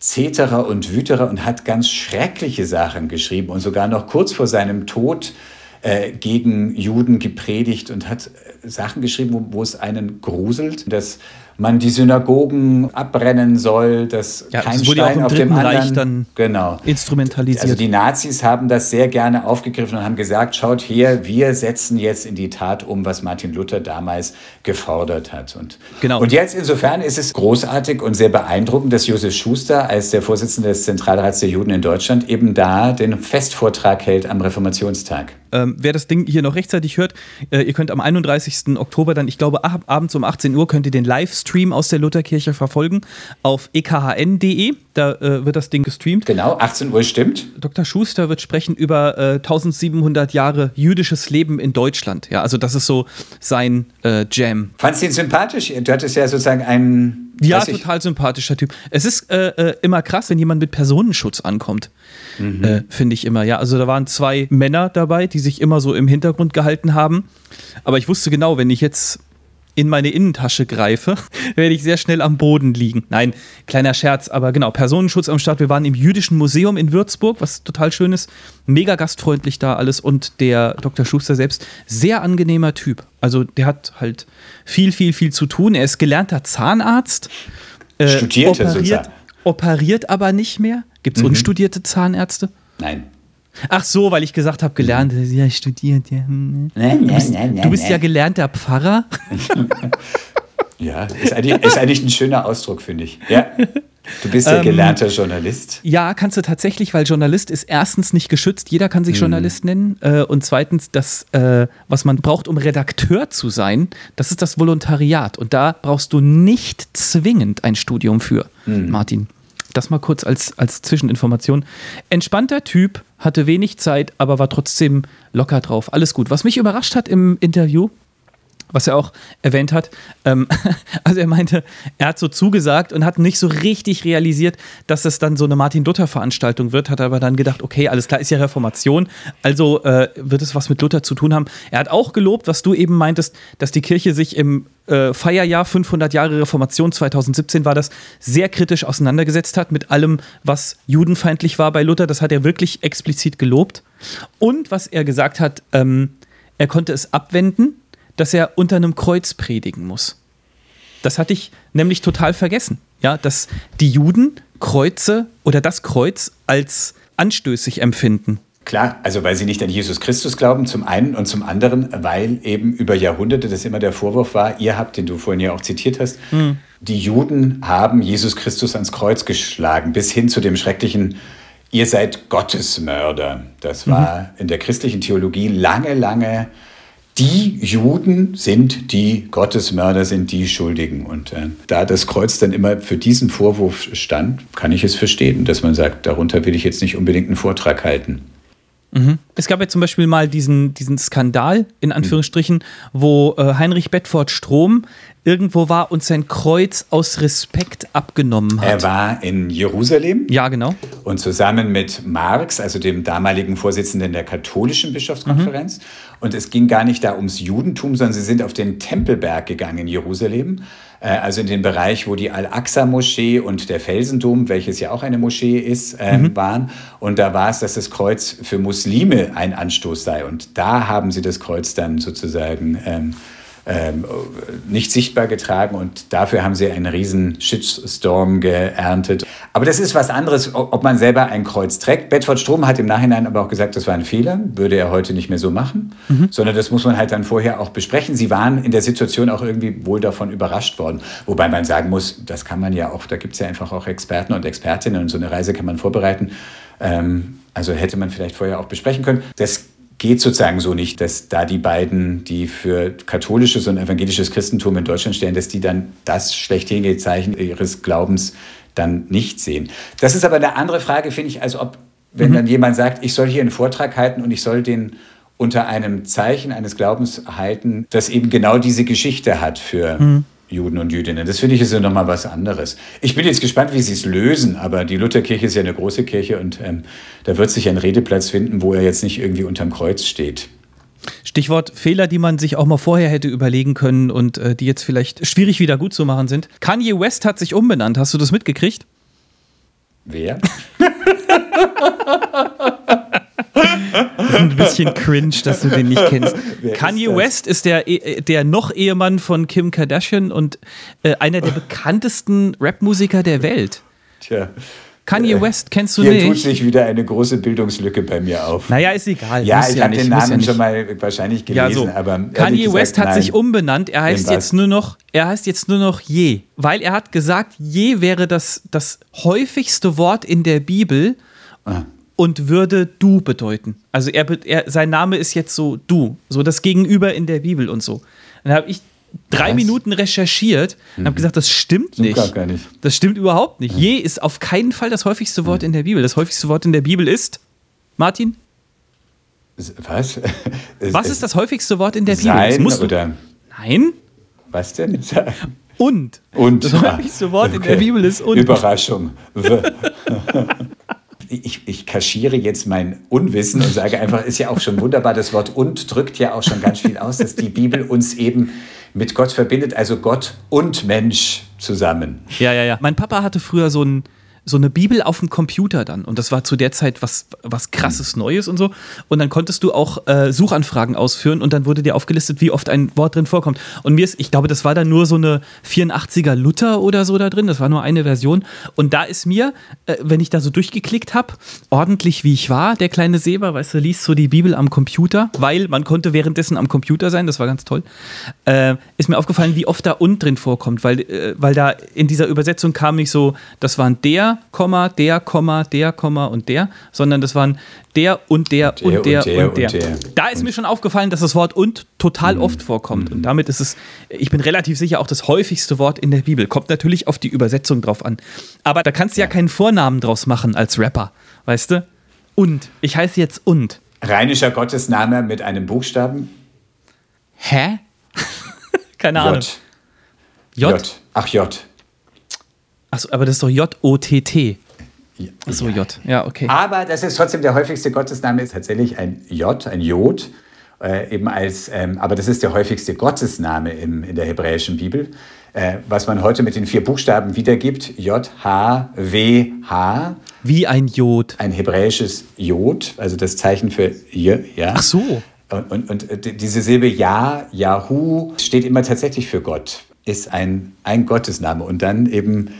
Zeterer und Wüterer und hat ganz schreckliche Sachen geschrieben und sogar noch kurz vor seinem Tod äh, gegen Juden gepredigt und hat äh, Sachen geschrieben, wo, wo es einen gruselt, dass man die Synagogen abbrennen soll, dass Ja, kein das Stein auf dem anderen. Reich dann genau. Instrumentalisiert. Also die Nazis haben das sehr gerne aufgegriffen und haben gesagt, schaut her, wir setzen jetzt in die Tat um, was Martin Luther damals gefordert hat. Und, Genau. und jetzt insofern ist es großartig und sehr beeindruckend, dass Josef Schuster als der Vorsitzende des Zentralrats der Juden in Deutschland eben da den Festvortrag hält am Reformationstag. Ähm, wer das Ding hier noch rechtzeitig hört, äh, ihr könnt am 31. Oktober dann, ich glaube, ab, abends um 18 Uhr könnt ihr den Livestream aus der Lutherkirche verfolgen auf e ekhn.de. Da äh, wird das Ding gestreamt. Genau, 18 Uhr stimmt. Dr. Schuster wird sprechen über äh, 1700 Jahre jüdisches Leben in Deutschland. Ja, also das ist so sein äh, Jam. Fandst du ihn sympathisch? Du hattest ja sozusagen einen. Ja, total sympathischer Typ. Es ist äh, äh, immer krass, wenn jemand mit Personenschutz ankommt. Äh, Finde ich immer, ja. Also da waren zwei Männer dabei, die sich immer so im Hintergrund gehalten haben. Aber ich wusste genau, wenn ich jetzt in meine Innentasche greife, *laughs* werde ich sehr schnell am Boden liegen. Nein, kleiner Scherz, aber genau, Personenschutz am Start. Wir waren im Jüdischen Museum in Würzburg, was total schön ist. Mega gastfreundlich da alles und der Dr. Schuster selbst, sehr angenehmer Typ. Also der hat halt viel, viel, viel zu tun. Er ist gelernter Zahnarzt. Äh, Studierte operiert, sozusagen. operiert aber nicht mehr. Gibt es unstudierte Zahnärzte? Nein. Ach so, weil ich gesagt habe, gelernt, ja, studiert, ja. hm. Nein, Du bist, du bist ja gelernter Pfarrer. *laughs* Ja, ist eigentlich, ist eigentlich ein schöner Ausdruck, finde ich. Ja. Du bist ja Ähm, gelernter Journalist. Ja, kannst du tatsächlich, weil Journalist ist erstens nicht geschützt, jeder kann sich Journalist nennen. Äh, und zweitens, das, äh, was man braucht, um Redakteur zu sein, das ist das Volontariat. Und da brauchst du nicht zwingend ein Studium für, Martin. Das mal kurz als, als Zwischeninformation. Entspannter Typ, hatte wenig Zeit, aber war trotzdem locker drauf. Alles gut. Was mich überrascht hat im Interview, was er auch erwähnt hat. Ähm, *laughs* also er meinte, er hat so zugesagt und hat nicht so richtig realisiert, dass es dann so eine Martin-Luther-Veranstaltung wird, hat aber dann gedacht, okay, alles klar, ist ja Reformation, also äh, wird es was mit Luther zu tun haben. Er hat auch gelobt, was du eben meintest, dass die Kirche sich im äh, Feierjahr 500 Jahre Reformation 2017 war das, sehr kritisch auseinandergesetzt hat mit allem, was judenfeindlich war bei Luther. Das hat er wirklich explizit gelobt. Und was er gesagt hat, ähm, er konnte es abwenden, dass er unter einem Kreuz predigen muss. Das hatte ich nämlich total vergessen. Ja, dass die Juden Kreuze oder das Kreuz als anstößig empfinden. Klar, also weil sie nicht an Jesus Christus glauben, zum einen und zum anderen, weil eben über Jahrhunderte das immer der Vorwurf war, ihr habt, den du vorhin ja auch zitiert hast, hm. die Juden haben Jesus Christus ans Kreuz geschlagen, bis hin zu dem schrecklichen, ihr seid Gottesmörder. Das war mhm. in der christlichen Theologie lange, lange die Juden sind die Gottesmörder, sind die Schuldigen. Und äh, da das Kreuz dann immer für diesen Vorwurf stand, kann ich es verstehen, dass man sagt, darunter will ich jetzt nicht unbedingt einen Vortrag halten. Mhm. Es gab ja zum Beispiel mal diesen, diesen Skandal, in Anführungsstrichen, wo äh, Heinrich Bedford Strom irgendwo war und sein Kreuz aus Respekt abgenommen hat. Er war in Jerusalem. Ja, genau. Und zusammen mit Marx, also dem damaligen Vorsitzenden der katholischen Bischofskonferenz. Mhm. Und es ging gar nicht da ums Judentum, sondern sie sind auf den Tempelberg gegangen in Jerusalem äh, also in den Bereich, wo die Al-Aqsa-Moschee und der Felsendom, welches ja auch eine Moschee ist, äh, mhm. waren. Und da war es, dass das Kreuz für Muslime ein Anstoß sei. Und da haben sie das Kreuz dann sozusagen ähm, ähm, nicht sichtbar getragen und dafür haben sie einen riesen Shitstorm geerntet. Aber das ist was anderes, ob man selber ein Kreuz trägt. Bedford Strom hat im Nachhinein aber auch gesagt, das war ein Fehler, würde er heute nicht mehr so machen, mhm. sondern das muss man halt dann vorher auch besprechen. Sie waren in der Situation auch irgendwie wohl davon überrascht worden. Wobei man sagen muss, das kann man ja auch, da gibt es ja einfach auch Experten und Expertinnen und so eine Reise kann man vorbereiten. Ähm, also hätte man vielleicht vorher auch besprechen können. Das geht sozusagen so nicht, dass da die beiden, die für katholisches und evangelisches Christentum in Deutschland stehen, dass die dann das schlechthin Zeichen ihres Glaubens dann nicht sehen. Das ist aber eine andere Frage, finde ich, als ob, wenn mhm. dann jemand sagt, ich soll hier einen Vortrag halten und ich soll den unter einem Zeichen eines Glaubens halten, das eben genau diese Geschichte hat für mhm. Juden und Jüdinnen. Das finde ich ist ja nochmal was anderes. Ich bin jetzt gespannt, wie sie es lösen, aber die Lutherkirche ist ja eine große Kirche und ähm, da wird sich ein Redeplatz finden, wo er jetzt nicht irgendwie unterm Kreuz steht. Stichwort Fehler, die man sich auch mal vorher hätte überlegen können und äh, die jetzt vielleicht schwierig wieder gut zu machen sind. Kanye West hat sich umbenannt. Hast du das mitgekriegt? Wer? *laughs* Das ist ein bisschen cringe, dass du den nicht kennst. Wer Kanye West ist der, äh, der noch Ehemann von Kim Kardashian und äh, einer der bekanntesten Rapmusiker der Welt. Tja. Kanye äh, West kennst du Hier nicht? Hier tut sich wieder eine große Bildungslücke bei mir auf. Naja, ist egal. Ja, ich ja habe den Namen ja schon mal wahrscheinlich gelesen, ja, so. aber Kanye gesagt, West hat nein. sich umbenannt. Er heißt jetzt nur noch, er heißt jetzt nur noch Je, weil er hat gesagt, Je wäre das, das häufigste Wort in der Bibel. Ah und würde du bedeuten. Also er, er, sein Name ist jetzt so du, so das Gegenüber in der Bibel und so. Dann habe ich drei Was? Minuten recherchiert und habe mhm. gesagt, das stimmt nicht. Gar, gar nicht. Das stimmt überhaupt nicht. Je ist auf keinen Fall das häufigste Wort in der Bibel. Das häufigste Wort in der Bibel ist Martin? Was? *laughs* Was ist das häufigste Wort in der Bibel? Sein musst du, oder? Nein. Was denn? *laughs* Und. Und. Das häufigste Wort okay. in der Bibel ist und. Überraschung. *laughs* ich, ich kaschiere jetzt mein Unwissen und sage einfach, ist ja auch schon wunderbar, das Wort und drückt ja auch schon ganz viel aus, dass die Bibel uns eben mit Gott verbindet, also Gott und Mensch zusammen. Ja, ja, ja. Mein Papa hatte früher so ein so eine Bibel auf dem Computer dann. Und das war zu der Zeit was, was krasses mhm. Neues und so. Und dann konntest du auch äh, Suchanfragen ausführen und dann wurde dir aufgelistet, wie oft ein Wort drin vorkommt. Und mir ist, ich glaube, das war dann nur so eine 84er Luther oder so da drin. Das war nur eine Version. Und da ist mir, äh, wenn ich da so durchgeklickt habe, ordentlich wie ich war, der kleine Seber, weißt du, liest so die Bibel am Computer, weil man konnte währenddessen am Computer sein, das war ganz toll, äh, ist mir aufgefallen, wie oft da und drin vorkommt, weil, äh, weil da in dieser Übersetzung kam nicht so, das waren der, Komma, der, Komma, der, Komma und der, sondern das waren der und der und, und, der, und, der, und, der. und der. Da ist mir schon aufgefallen, dass das Wort und total mhm. oft vorkommt. Und mhm. damit ist es, ich bin relativ sicher, auch das häufigste Wort in der Bibel. Kommt natürlich auf die Übersetzung drauf an. Aber da kannst du ja, ja keinen Vornamen draus machen als Rapper, weißt du? Und. Ich heiße jetzt und. Rheinischer Gottesname mit einem Buchstaben? Hä? *laughs* Keine Ahnung. J. J. Ach, J. Achso, aber das ist doch J-O-T-T. Achso, ja. J. Ja, okay. Aber das ist trotzdem der häufigste Gottesname, ist tatsächlich ein J, ein Jod. Äh, eben als, ähm, aber das ist der häufigste Gottesname im, in der hebräischen Bibel, äh, was man heute mit den vier Buchstaben wiedergibt: J, H, W, H. Wie ein Jod. Ein hebräisches Jod, also das Zeichen für J, ja. Ach so. Und, und, und äh, diese Silbe Ja, Yahu steht immer tatsächlich für Gott, ist ein, ein Gottesname. Und dann eben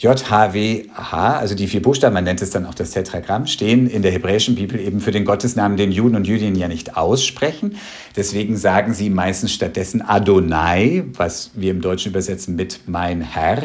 JHWH, also die vier Buchstaben, man nennt es dann auch das Tetragramm, stehen in der hebräischen Bibel eben für den Gottesnamen, den Juden und Jüdinnen ja nicht aussprechen. Deswegen sagen sie meistens stattdessen Adonai, was wir im Deutschen übersetzen mit mein Herr.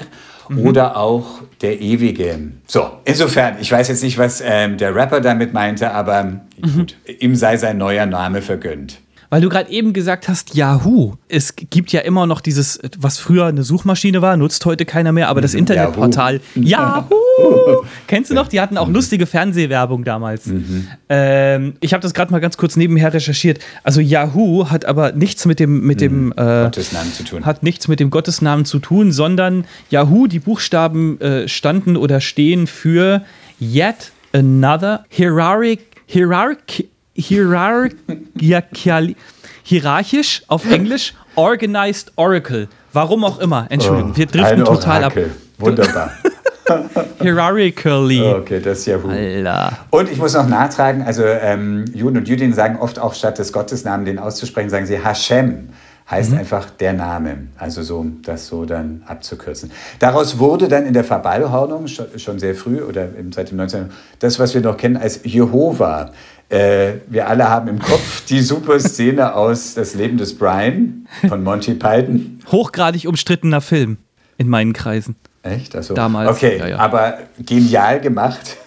Mhm. Oder auch der Ewige. So, insofern, ich weiß jetzt nicht, was ähm, der Rapper damit meinte, aber mhm. gut, ihm sei sein neuer Name vergönnt weil du gerade eben gesagt hast, Yahoo. Es gibt ja immer noch dieses, was früher eine Suchmaschine war, nutzt heute keiner mehr, aber das mhm. Internetportal Yahoo. Yahoo. *laughs* Kennst du noch? Die hatten auch mhm. lustige Fernsehwerbung damals. Mhm. Ähm, ich habe das gerade mal ganz kurz nebenher recherchiert. Also Yahoo hat aber nichts mit dem mit dem mhm. äh, Gottesnamen zu tun. Hat nichts mit dem Gottesnamen zu tun, sondern Yahoo, die Buchstaben äh, standen oder stehen für Yet Another Hierarchic Hierarch hierarchisch auf *laughs* Englisch, Organized Oracle. Warum auch immer. Entschuldigung, oh, wir driften total Orakel. ab. Wunderbar. *laughs* Hierarchically. Okay, das ist ja gut. Alter. Und ich muss noch nachtragen, also ähm, Juden und Jüdinnen sagen oft auch statt des Gottesnamen den auszusprechen, sagen sie Hashem heißt mhm. einfach der Name. Also so, das so dann abzukürzen. Daraus wurde dann in der Verballhornung schon sehr früh oder seit dem 19. das, was wir noch kennen als Jehova. Äh, wir alle haben im Kopf die super Szene aus Das Leben des Brian von Monty Python. Hochgradig umstrittener Film in meinen Kreisen. Echt? Also, Damals. Okay, ja, ja. aber genial gemacht.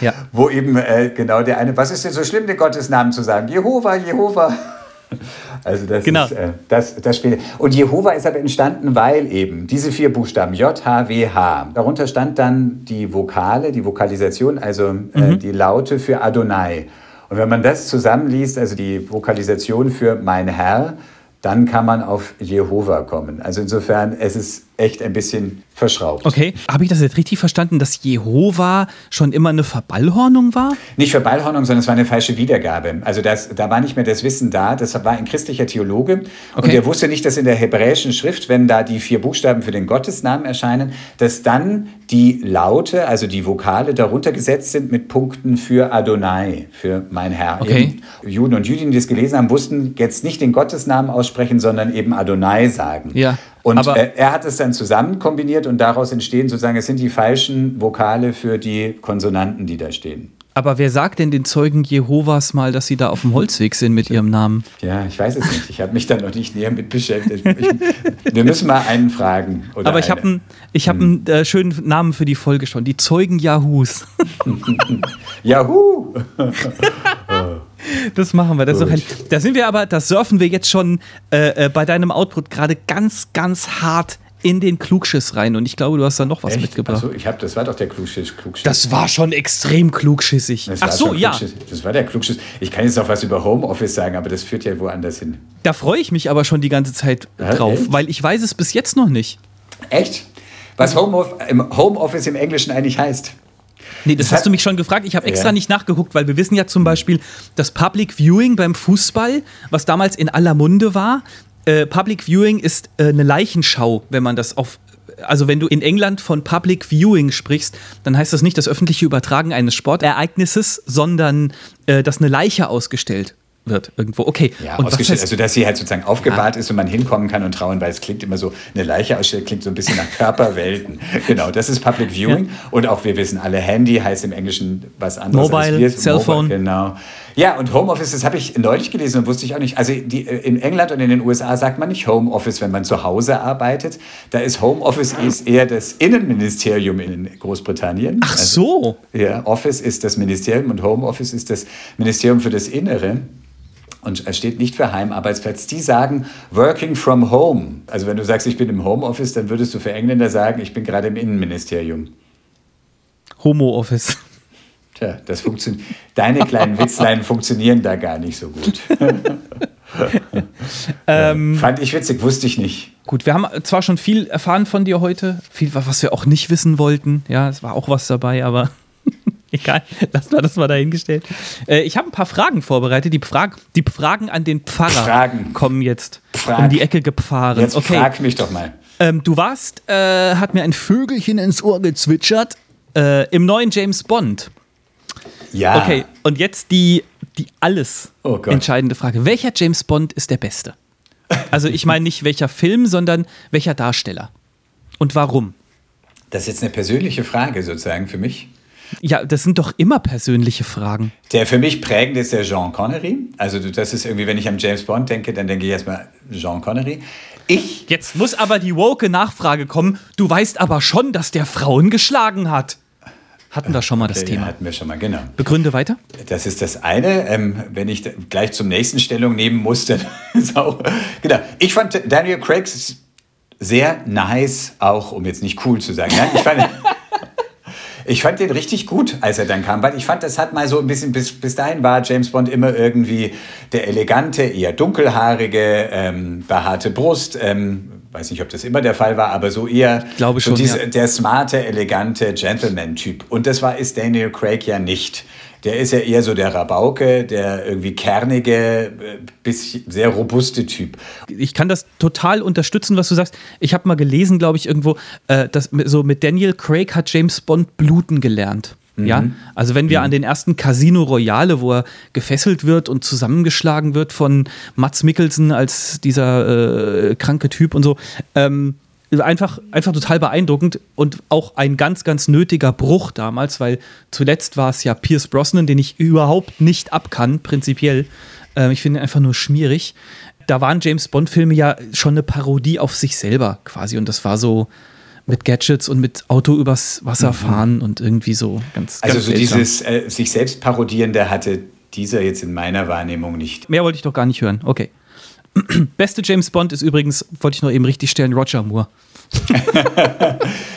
Ja. Wo eben äh, genau der eine, was ist denn so schlimm, den Gottesnamen zu sagen? Jehova, Jehova. Also das genau. ist äh, das, das Spiel. Und Jehova ist aber entstanden, weil eben diese vier Buchstaben J, H, W, H. Darunter stand dann die Vokale, die Vokalisation, also äh, mhm. die Laute für Adonai. Und wenn man das zusammenliest, also die Vokalisation für mein Herr, dann kann man auf Jehova kommen. Also insofern, es ist echt ein bisschen verschraubt. Okay, habe ich das jetzt richtig verstanden, dass Jehova schon immer eine Verballhornung war? Nicht Verballhornung, sondern es war eine falsche Wiedergabe. Also das, da war nicht mehr das Wissen da. Das war ein christlicher Theologe okay. und der wusste nicht, dass in der hebräischen Schrift, wenn da die vier Buchstaben für den Gottesnamen erscheinen, dass dann die Laute, also die Vokale darunter gesetzt sind mit Punkten für Adonai, für mein Herr. Okay. Eben Juden und Jüdinnen, die es gelesen haben, wussten jetzt nicht den Gottesnamen aussprechen, sondern eben Adonai sagen. Ja. Und Aber er hat es dann zusammen kombiniert und daraus entstehen sozusagen, es sind die falschen Vokale für die Konsonanten, die da stehen. Aber wer sagt denn den Zeugen Jehovas mal, dass sie da auf dem Holzweg sind mit ihrem Namen? Ja, ich weiß es nicht. Ich habe mich da noch nicht näher mit beschäftigt. Ich, wir müssen mal einen fragen. Aber ich habe einen hab hm. äh, schönen Namen für die Folge schon. Die Zeugen Yahoos. *laughs* Yahoo! *laughs* *laughs* Das machen wir. Das da sind wir aber, da surfen wir jetzt schon äh, äh, bei deinem Output gerade ganz, ganz hart in den Klugschiss rein. Und ich glaube, du hast da noch was Echt? mitgebracht. Achso, ich habe, das war doch der Klugschiss, Klugschiss. Das war schon extrem klugschissig. Ach so, ja. Das war der Klugschiss. Ich kann jetzt auch was über Homeoffice sagen, aber das führt ja woanders hin. Da freue ich mich aber schon die ganze Zeit drauf, echt? weil ich weiß es bis jetzt noch nicht. Echt? Was Homeoffice im Englischen eigentlich heißt? Nee, das, das hast du mich schon gefragt. Ich habe extra ja. nicht nachgeguckt, weil wir wissen ja zum Beispiel, das Public Viewing beim Fußball, was damals in aller Munde war, äh, Public Viewing ist äh, eine Leichenschau, wenn man das auf also wenn du in England von Public Viewing sprichst, dann heißt das nicht das öffentliche Übertragen eines Sportereignisses, sondern äh, dass eine Leiche ausgestellt wird irgendwo. Okay. Ja, und ausgestellt, also dass sie halt sozusagen aufgebahrt ja. ist und man hinkommen kann und trauen, weil es klingt immer so, eine Leiche ausstellt, klingt so ein bisschen nach Körperwelten. *laughs* genau, das ist Public Viewing. Ja. Und auch wir wissen alle, Handy heißt im Englischen was anderes. Mobile, Cellphone. Genau. Ja, und Homeoffice, das habe ich neulich gelesen und wusste ich auch nicht. Also die, äh, in England und in den USA sagt man nicht Homeoffice, wenn man zu Hause arbeitet. Da ist Homeoffice ist eher das Innenministerium in Großbritannien. Ach so. Also, ja, Office ist das Ministerium und Homeoffice ist das Ministerium für das Innere und es steht nicht für Heimarbeitsplatz. Die sagen Working from Home. Also wenn du sagst, ich bin im Homeoffice, dann würdest du für Engländer sagen, ich bin gerade im Innenministerium. Homo Office. Tja, das funktioniert. Deine kleinen Witzlein funktionieren da gar nicht so gut. *laughs* ähm, Fand ich witzig, wusste ich nicht. Gut, wir haben zwar schon viel erfahren von dir heute, viel, was wir auch nicht wissen wollten. Ja, es war auch was dabei, aber Egal, *laughs* lass mal das mal dahingestellt. Äh, ich habe ein paar Fragen vorbereitet. Die, Frag die Fragen an den Pfarrer Fragen. kommen jetzt Frag. um die Ecke gepfarren. Jetzt okay. frag mich doch mal. Ähm, du warst, äh, hat mir ein Vögelchen ins Ohr gezwitschert, äh, im neuen James Bond. Ja. Okay, und jetzt die, die alles oh entscheidende Frage. Welcher James Bond ist der beste? Also ich meine nicht welcher Film, sondern welcher Darsteller. Und warum? Das ist jetzt eine persönliche Frage sozusagen für mich. Ja, das sind doch immer persönliche Fragen. Der für mich prägende ist der Jean Connery. Also das ist irgendwie, wenn ich an James Bond denke, dann denke ich erstmal Jean Connery. Ich. Jetzt muss aber die woke Nachfrage kommen. Du weißt aber schon, dass der Frauen geschlagen hat. Hatten wir schon mal das okay, Thema. Ja, hatten wir schon mal, genau. Begründe weiter. Das ist das eine. Ähm, wenn ich gleich zum nächsten Stellung nehmen musste, *laughs* ist auch, genau. Ich fand Daniel Craig sehr nice, auch um jetzt nicht cool zu sagen. Nein, ich fand, *laughs* ich fand den richtig gut, als er dann kam, weil ich fand, das hat mal so ein bisschen, bis, bis dahin war James Bond immer irgendwie der elegante, eher dunkelhaarige, ähm, behaarte Brust, ähm, weiß nicht, ob das immer der Fall war, aber so eher schon, so diese, ja. der smarte, elegante Gentleman-Typ. Und das war ist Daniel Craig ja nicht. Der ist ja eher so der Rabauke, der irgendwie kernige, bisschen sehr robuste Typ. Ich kann das total unterstützen, was du sagst. Ich habe mal gelesen, glaube ich, irgendwo, äh, dass so mit Daniel Craig hat James Bond bluten gelernt. Ja, also wenn wir mhm. an den ersten Casino Royale, wo er gefesselt wird und zusammengeschlagen wird von Mats Mikkelsen als dieser äh, kranke Typ und so, ähm, einfach, einfach total beeindruckend und auch ein ganz, ganz nötiger Bruch damals, weil zuletzt war es ja Pierce Brosnan, den ich überhaupt nicht abkann, prinzipiell. Ähm, ich finde ihn einfach nur schmierig. Da waren James Bond-Filme ja schon eine Parodie auf sich selber quasi und das war so mit Gadgets und mit Auto übers Wasser fahren mhm. und irgendwie so ganz. Also ganz so seltsam. dieses äh, sich selbst parodierende hatte dieser jetzt in meiner Wahrnehmung nicht. Mehr wollte ich doch gar nicht hören. Okay. Beste James Bond ist übrigens, wollte ich noch eben richtig stellen, Roger Moore.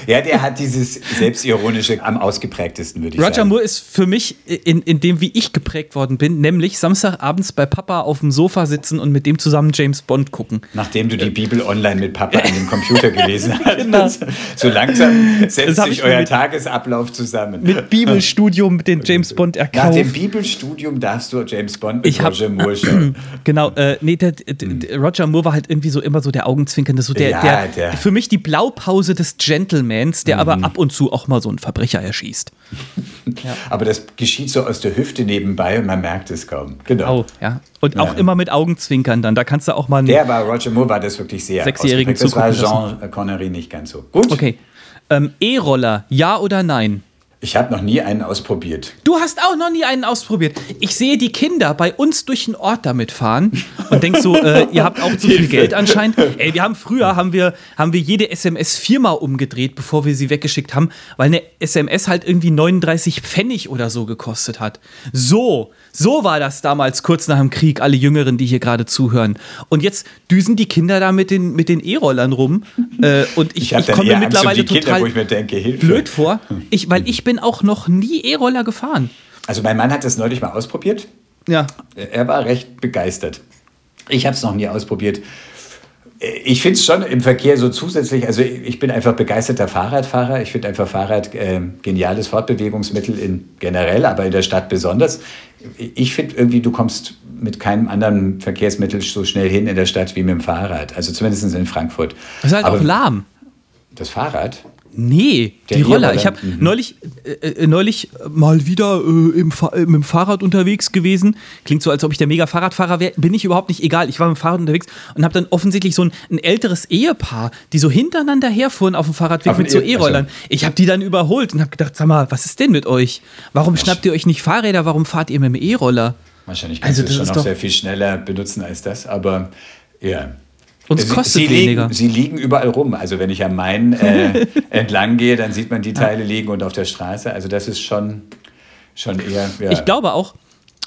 Ja, der hat dieses Selbstironische am ausgeprägtesten, würde ich Roger sagen. Roger Moore ist für mich in, in dem, wie ich geprägt worden bin, nämlich Samstagabends bei Papa auf dem Sofa sitzen und mit dem zusammen James Bond gucken. Nachdem du die Bibel online mit Papa an dem Computer gelesen hast. genau. So langsam setzt sich euer Tagesablauf zusammen. Mit Bibelstudium mit den James Bond erkauft. Nach dem Bibelstudium darfst du James Bond mit ich hab, Roger Moore schauen. *clears throat* Genau, äh, nee, der, der, Roger Moore war halt irgendwie so immer so der Augenzwinkernde, so der, ja, der, für mich die Blaupause des Gentlemans, der mhm. aber ab und zu auch mal so einen Verbrecher erschießt. *laughs* ja. Aber das geschieht so aus der Hüfte nebenbei und man merkt es kaum. Genau. Oh, ja. Und ja. auch immer mit Augenzwinkern dann. Da kannst du auch mal. Der war, Roger Moore war das wirklich sehr. Sechsjährigen Das war Jean Connery nicht ganz so. Gut. Okay. Ähm, E-Roller, ja oder nein? Ich habe noch nie einen ausprobiert. Du hast auch noch nie einen ausprobiert. Ich sehe die Kinder bei uns durch den Ort damit fahren und denk so, äh, ihr habt auch zu viel Geld anscheinend. Ey, wir haben früher haben wir, haben wir jede SMS viermal umgedreht, bevor wir sie weggeschickt haben, weil eine SMS halt irgendwie 39 Pfennig oder so gekostet hat. So, so war das damals kurz nach dem Krieg, alle Jüngeren, die hier gerade zuhören. Und jetzt düsen die Kinder da mit den mit den E-Rollern rum *laughs* äh, und ich, ich, ich komme mir mittlerweile Kinder, total denke, blöd vor, *laughs* ich, weil ich bin auch noch nie E-Roller gefahren. Also mein Mann hat das neulich mal ausprobiert. Ja. Er war recht begeistert. Ich habe es noch nie ausprobiert. Ich finde es schon im Verkehr so zusätzlich, also ich bin einfach begeisterter Fahrradfahrer. Ich finde einfach Fahrrad äh, geniales Fortbewegungsmittel in generell, aber in der Stadt besonders. Ich finde irgendwie, du kommst mit keinem anderen Verkehrsmittel so schnell hin in der Stadt wie mit dem Fahrrad. Also zumindest in Frankfurt. Das ist halt aber auch lahm. Das Fahrrad? Nee, der die Roller. Ich habe mhm. neulich, äh, äh, neulich mal wieder äh, im Fa äh, mit dem Fahrrad unterwegs gewesen. Klingt so, als ob ich der mega Fahrradfahrer wäre. Bin ich überhaupt nicht egal. Ich war mit dem Fahrrad unterwegs und habe dann offensichtlich so ein, ein, älteres Ehepaar, die so hintereinander herfuhren auf dem Fahrradweg auf mit so E-Rollern. Also. Ich habe die dann überholt und habe gedacht, sag mal, was ist denn mit euch? Warum was? schnappt ihr euch nicht Fahrräder? Warum fahrt ihr mit dem E-Roller? Wahrscheinlich kannst also, du schon noch sehr viel schneller benutzen als das, aber ja. Und es kostet sie weniger. Liegen, sie liegen überall rum. Also wenn ich am Main äh, *laughs* entlang gehe, dann sieht man die Teile liegen und auf der Straße. Also das ist schon, schon eher. Ja. Ich glaube auch,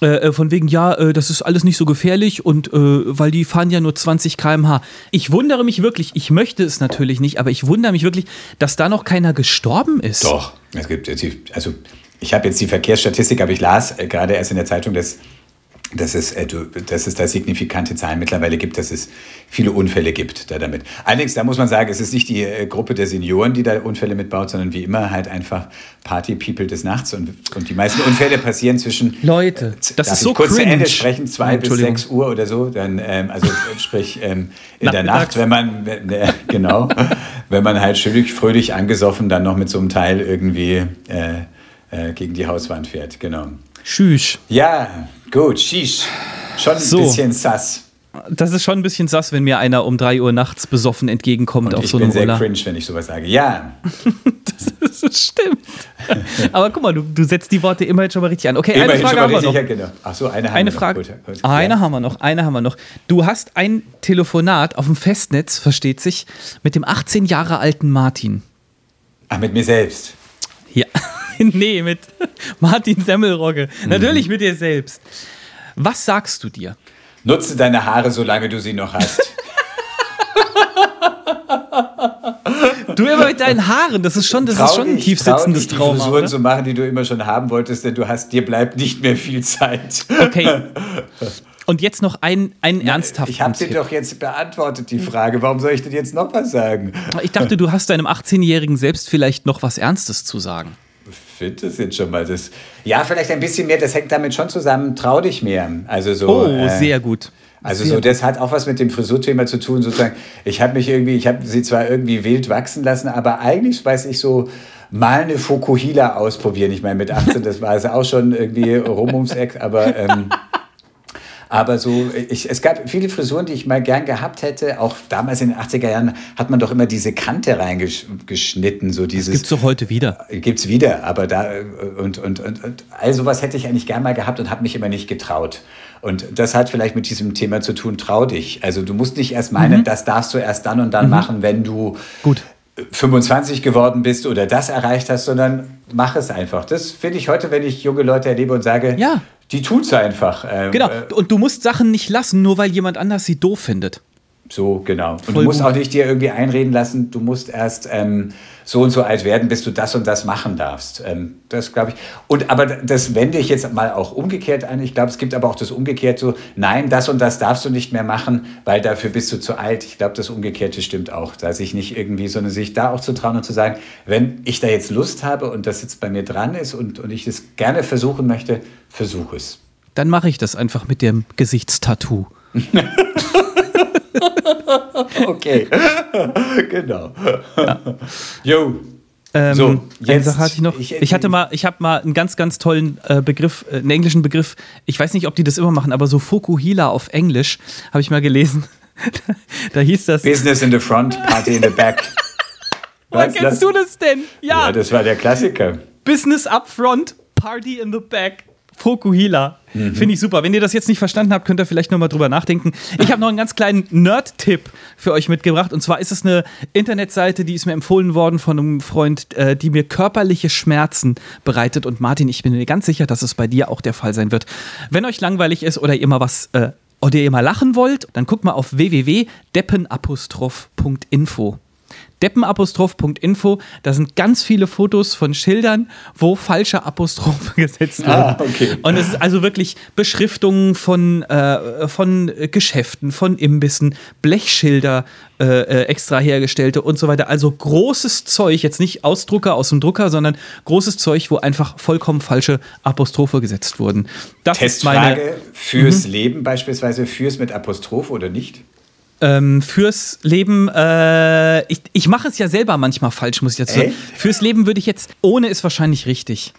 äh, von wegen, ja, äh, das ist alles nicht so gefährlich und äh, weil die fahren ja nur 20 km/h. Ich wundere mich wirklich, ich möchte es natürlich nicht, aber ich wundere mich wirklich, dass da noch keiner gestorben ist. Doch, es gibt, also ich habe jetzt die Verkehrsstatistik, aber ich las äh, gerade erst in der Zeitung, dass dass es, äh, dass es da signifikante Zahlen mittlerweile gibt, dass es viele Unfälle gibt da damit. Allerdings, da muss man sagen, es ist nicht die äh, Gruppe der Senioren, die da Unfälle mitbaut, sondern wie immer halt einfach Party-People des Nachts. Und, und die meisten Unfälle passieren zwischen... Leute, das ist so kurz cringe. zu Ende sprechen, zwei bis sechs Uhr oder so. Dann, ähm, also sprich ähm, in der Nacht, wenn man, äh, genau, wenn man halt schön fröhlich angesoffen dann noch mit so einem Teil irgendwie äh, äh, gegen die Hauswand fährt. Genau. Tschüss. Ja, gut, sheesh. Schon ein so. bisschen sass. Das ist schon ein bisschen sass, wenn mir einer um 3 Uhr nachts besoffen entgegenkommt Und auf ich so einem bin Roller. sehr cringe, wenn ich sowas sage. Ja. *laughs* Das stimmt. *laughs* Aber guck mal, du, du setzt die Worte immerhin schon mal richtig an. Okay, Immerhin eine Frage haben wir noch. genau. Ach so, eine haben Eine wir Frage. Noch. Gut, gut. Eine ja. haben wir noch, eine haben wir noch. Du hast ein Telefonat auf dem Festnetz, versteht sich, mit dem 18 Jahre alten Martin. Ach, mit mir selbst. Ja. *laughs* nee, mit *laughs* Martin Semmelrogge. Mhm. Natürlich mit dir selbst. Was sagst du dir? Nutze deine Haare, solange du sie noch hast. *laughs* Du immer mit deinen Haaren, das ist schon, das ist schon ein dich, tief trau die. Frisuren zu machen, die du immer schon haben wolltest, denn du hast, dir bleibt nicht mehr viel Zeit. Okay. Und jetzt noch ein, einen ernsthaften Ich habe dir doch jetzt beantwortet, die Frage. Warum soll ich denn jetzt noch was sagen? Ich dachte, du hast deinem 18-Jährigen selbst vielleicht noch was Ernstes zu sagen. Finde das jetzt schon mal das. Ja, vielleicht ein bisschen mehr, das hängt damit schon zusammen. Trau dich mehr. Also so. Oh, äh, sehr gut. Also Sehr so, das hat auch was mit dem Frisurthema zu tun, sozusagen. Ich habe mich irgendwie, ich habe sie zwar irgendwie wild wachsen lassen, aber eigentlich weiß ich so, mal eine Fokuhila ausprobieren. Ich meine, mit 18, das war es auch schon irgendwie rum ums Eck, aber ähm, *laughs* aber so, ich, es gab viele Frisuren, die ich mal gern gehabt hätte. Auch damals in den 80er Jahren hat man doch immer diese Kante reingeschnitten, so dieses. Gibt's doch heute wieder. Gibt's wieder, aber da und, und, und, und all sowas hätte ich eigentlich gern mal gehabt und habe mich immer nicht getraut. Und das hat vielleicht mit diesem Thema zu tun, trau dich. Also du musst nicht erst meinen, das darfst du erst dann und dann machen, wenn du Gut. 25 geworden bist oder das erreicht hast, sondern mach es einfach. Das finde ich heute, wenn ich junge Leute erlebe und sage, Ja. die tut's einfach. Ähm, Genau. äh, Und du musst Sachen nicht lassen, nur weil jemand anders sie doof findet. So, genau. Und Voll du musst gut. auch nicht dir irgendwie einreden lassen, du musst erst ähm, so und so alt werden, bis du das und das machen darfst. Ähm, das glaube ich. Und aber das wende ich jetzt mal auch umgekehrt an. Ich glaube, es gibt aber auch das umgekehrt so, nein, das und das darfst du nicht mehr machen, weil dafür bist du zu alt. Ich glaube, das Umgekehrte stimmt auch. Da sich nicht irgendwie, sondern sich da auch zu trauen und zu sagen, wenn ich da jetzt Lust habe und das jetzt bei mir dran ist und, und ich es gerne versuchen möchte, versuche es. Dann mache ich das einfach mit dem Gesichtstattoo. *laughs* *laughs* Okay, *laughs* genau. Jo. Ähm, So, eine jetzt- Sache hatte ich noch. ich- Ich, hatte mal, ich habe mal einen ganz, ganz tollen äh, Begriff, äh, einen englischen Begriff. Ich weiß nicht, ob die das immer machen, aber so Fukuhila auf Englisch habe ich mal gelesen. *laughs* da hieß das. Business in the front, Party in the back. Woher kennst du das denn? Ja, Ja, das war der Klassiker. Business up front, Party in the back. Fukuhila. Finde ich super. Wenn ihr das jetzt nicht verstanden habt, könnt ihr vielleicht nochmal drüber nachdenken. Ich habe noch einen ganz kleinen Nerd-Tipp für euch mitgebracht. Und zwar ist es eine Internetseite, die ist mir empfohlen worden von einem Freund, äh, die mir körperliche Schmerzen bereitet. Und Martin, ich bin mir ganz sicher, dass es bei dir auch der Fall sein wird. Wenn euch langweilig ist oder ihr mal was äh, oder ihr mal lachen wollt, dann guckt mal auf www.deppenapostroph.info. Deppenapostroph.info, da sind ganz viele Fotos von Schildern, wo falsche Apostrophe *laughs* gesetzt wurden. Ah, okay. Und es ist also wirklich Beschriftungen von, äh, von Geschäften, von Imbissen, Blechschilder äh, äh, extra hergestellte und so weiter. Also großes Zeug, jetzt nicht Ausdrucker aus dem Drucker, sondern großes Zeug, wo einfach vollkommen falsche Apostrophe gesetzt wurden. Das ist meine Testfrage fürs Leben beispielsweise, fürs mit Apostroph oder nicht? Ähm, fürs Leben. Äh, ich ich mache es ja selber manchmal falsch, muss ich dazu sagen. Fürs Leben würde ich jetzt, ohne ist wahrscheinlich richtig.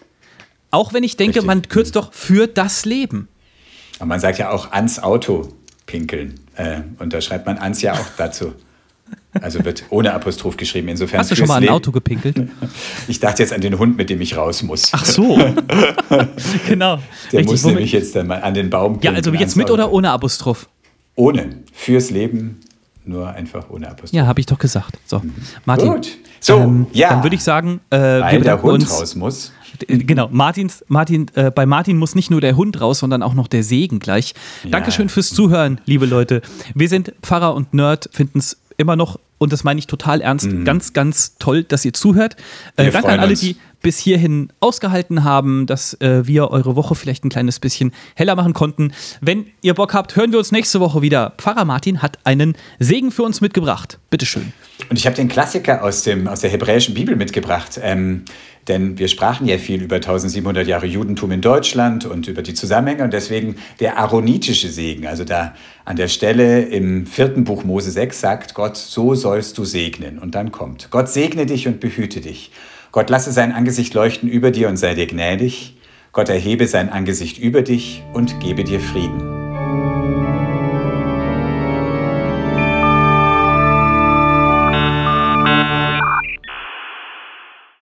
Auch wenn ich denke, Richtig. man kürzt doch für das Leben. Aber man sagt ja auch ans Auto pinkeln. Äh, und da schreibt man ans ja auch dazu. Also wird ohne Apostroph geschrieben. Insofern Hast du schon mal ein Auto gepinkelt? *laughs* Ich dachte jetzt an den Hund, mit dem ich raus muss. Ach so. *laughs* *laughs* genau. Der Richtig, muss nämlich jetzt dann mal an den Baum ja, pinkeln, also jetzt mit oder ohne Apostroph? Ohne. Fürs Leben nur einfach ohne Apostroph. Ja, habe ich doch gesagt. So, Martin. Gut. So, ähm, ja. Dann würde ich sagen, äh, wir Weil der Hund uns. raus muss. Äh, Genau, Martins, Martin, äh, bei Martin muss nicht nur der Hund raus, sondern auch noch der Segen gleich. Dankeschön fürs Zuhören, liebe Leute. Wir sind Pfarrer und Nerd, finden es immer noch, und das meine ich total ernst, ganz, ganz toll, dass ihr zuhört. Äh, danke an alle, uns. die bis hierhin ausgehalten haben, dass äh, wir eure Woche vielleicht ein kleines bisschen heller machen konnten. Wenn ihr Bock habt, hören wir uns nächste Woche wieder. Pfarrer Martin hat einen Segen für uns mitgebracht. Bitteschön. Und ich habe den Klassiker aus, dem, aus der hebräischen Bibel mitgebracht. Ähm, denn wir sprachen ja viel über 1700 Jahre Judentum in Deutschland und über die Zusammenhänge und deswegen der aaronitische Segen. Also da an der Stelle im vierten Buch Mose 6 sagt Gott, so sollst du segnen. Und dann kommt, Gott segne dich und behüte dich. Gott lasse sein Angesicht leuchten über dir und sei dir gnädig. Gott erhebe sein Angesicht über dich und gebe dir Frieden.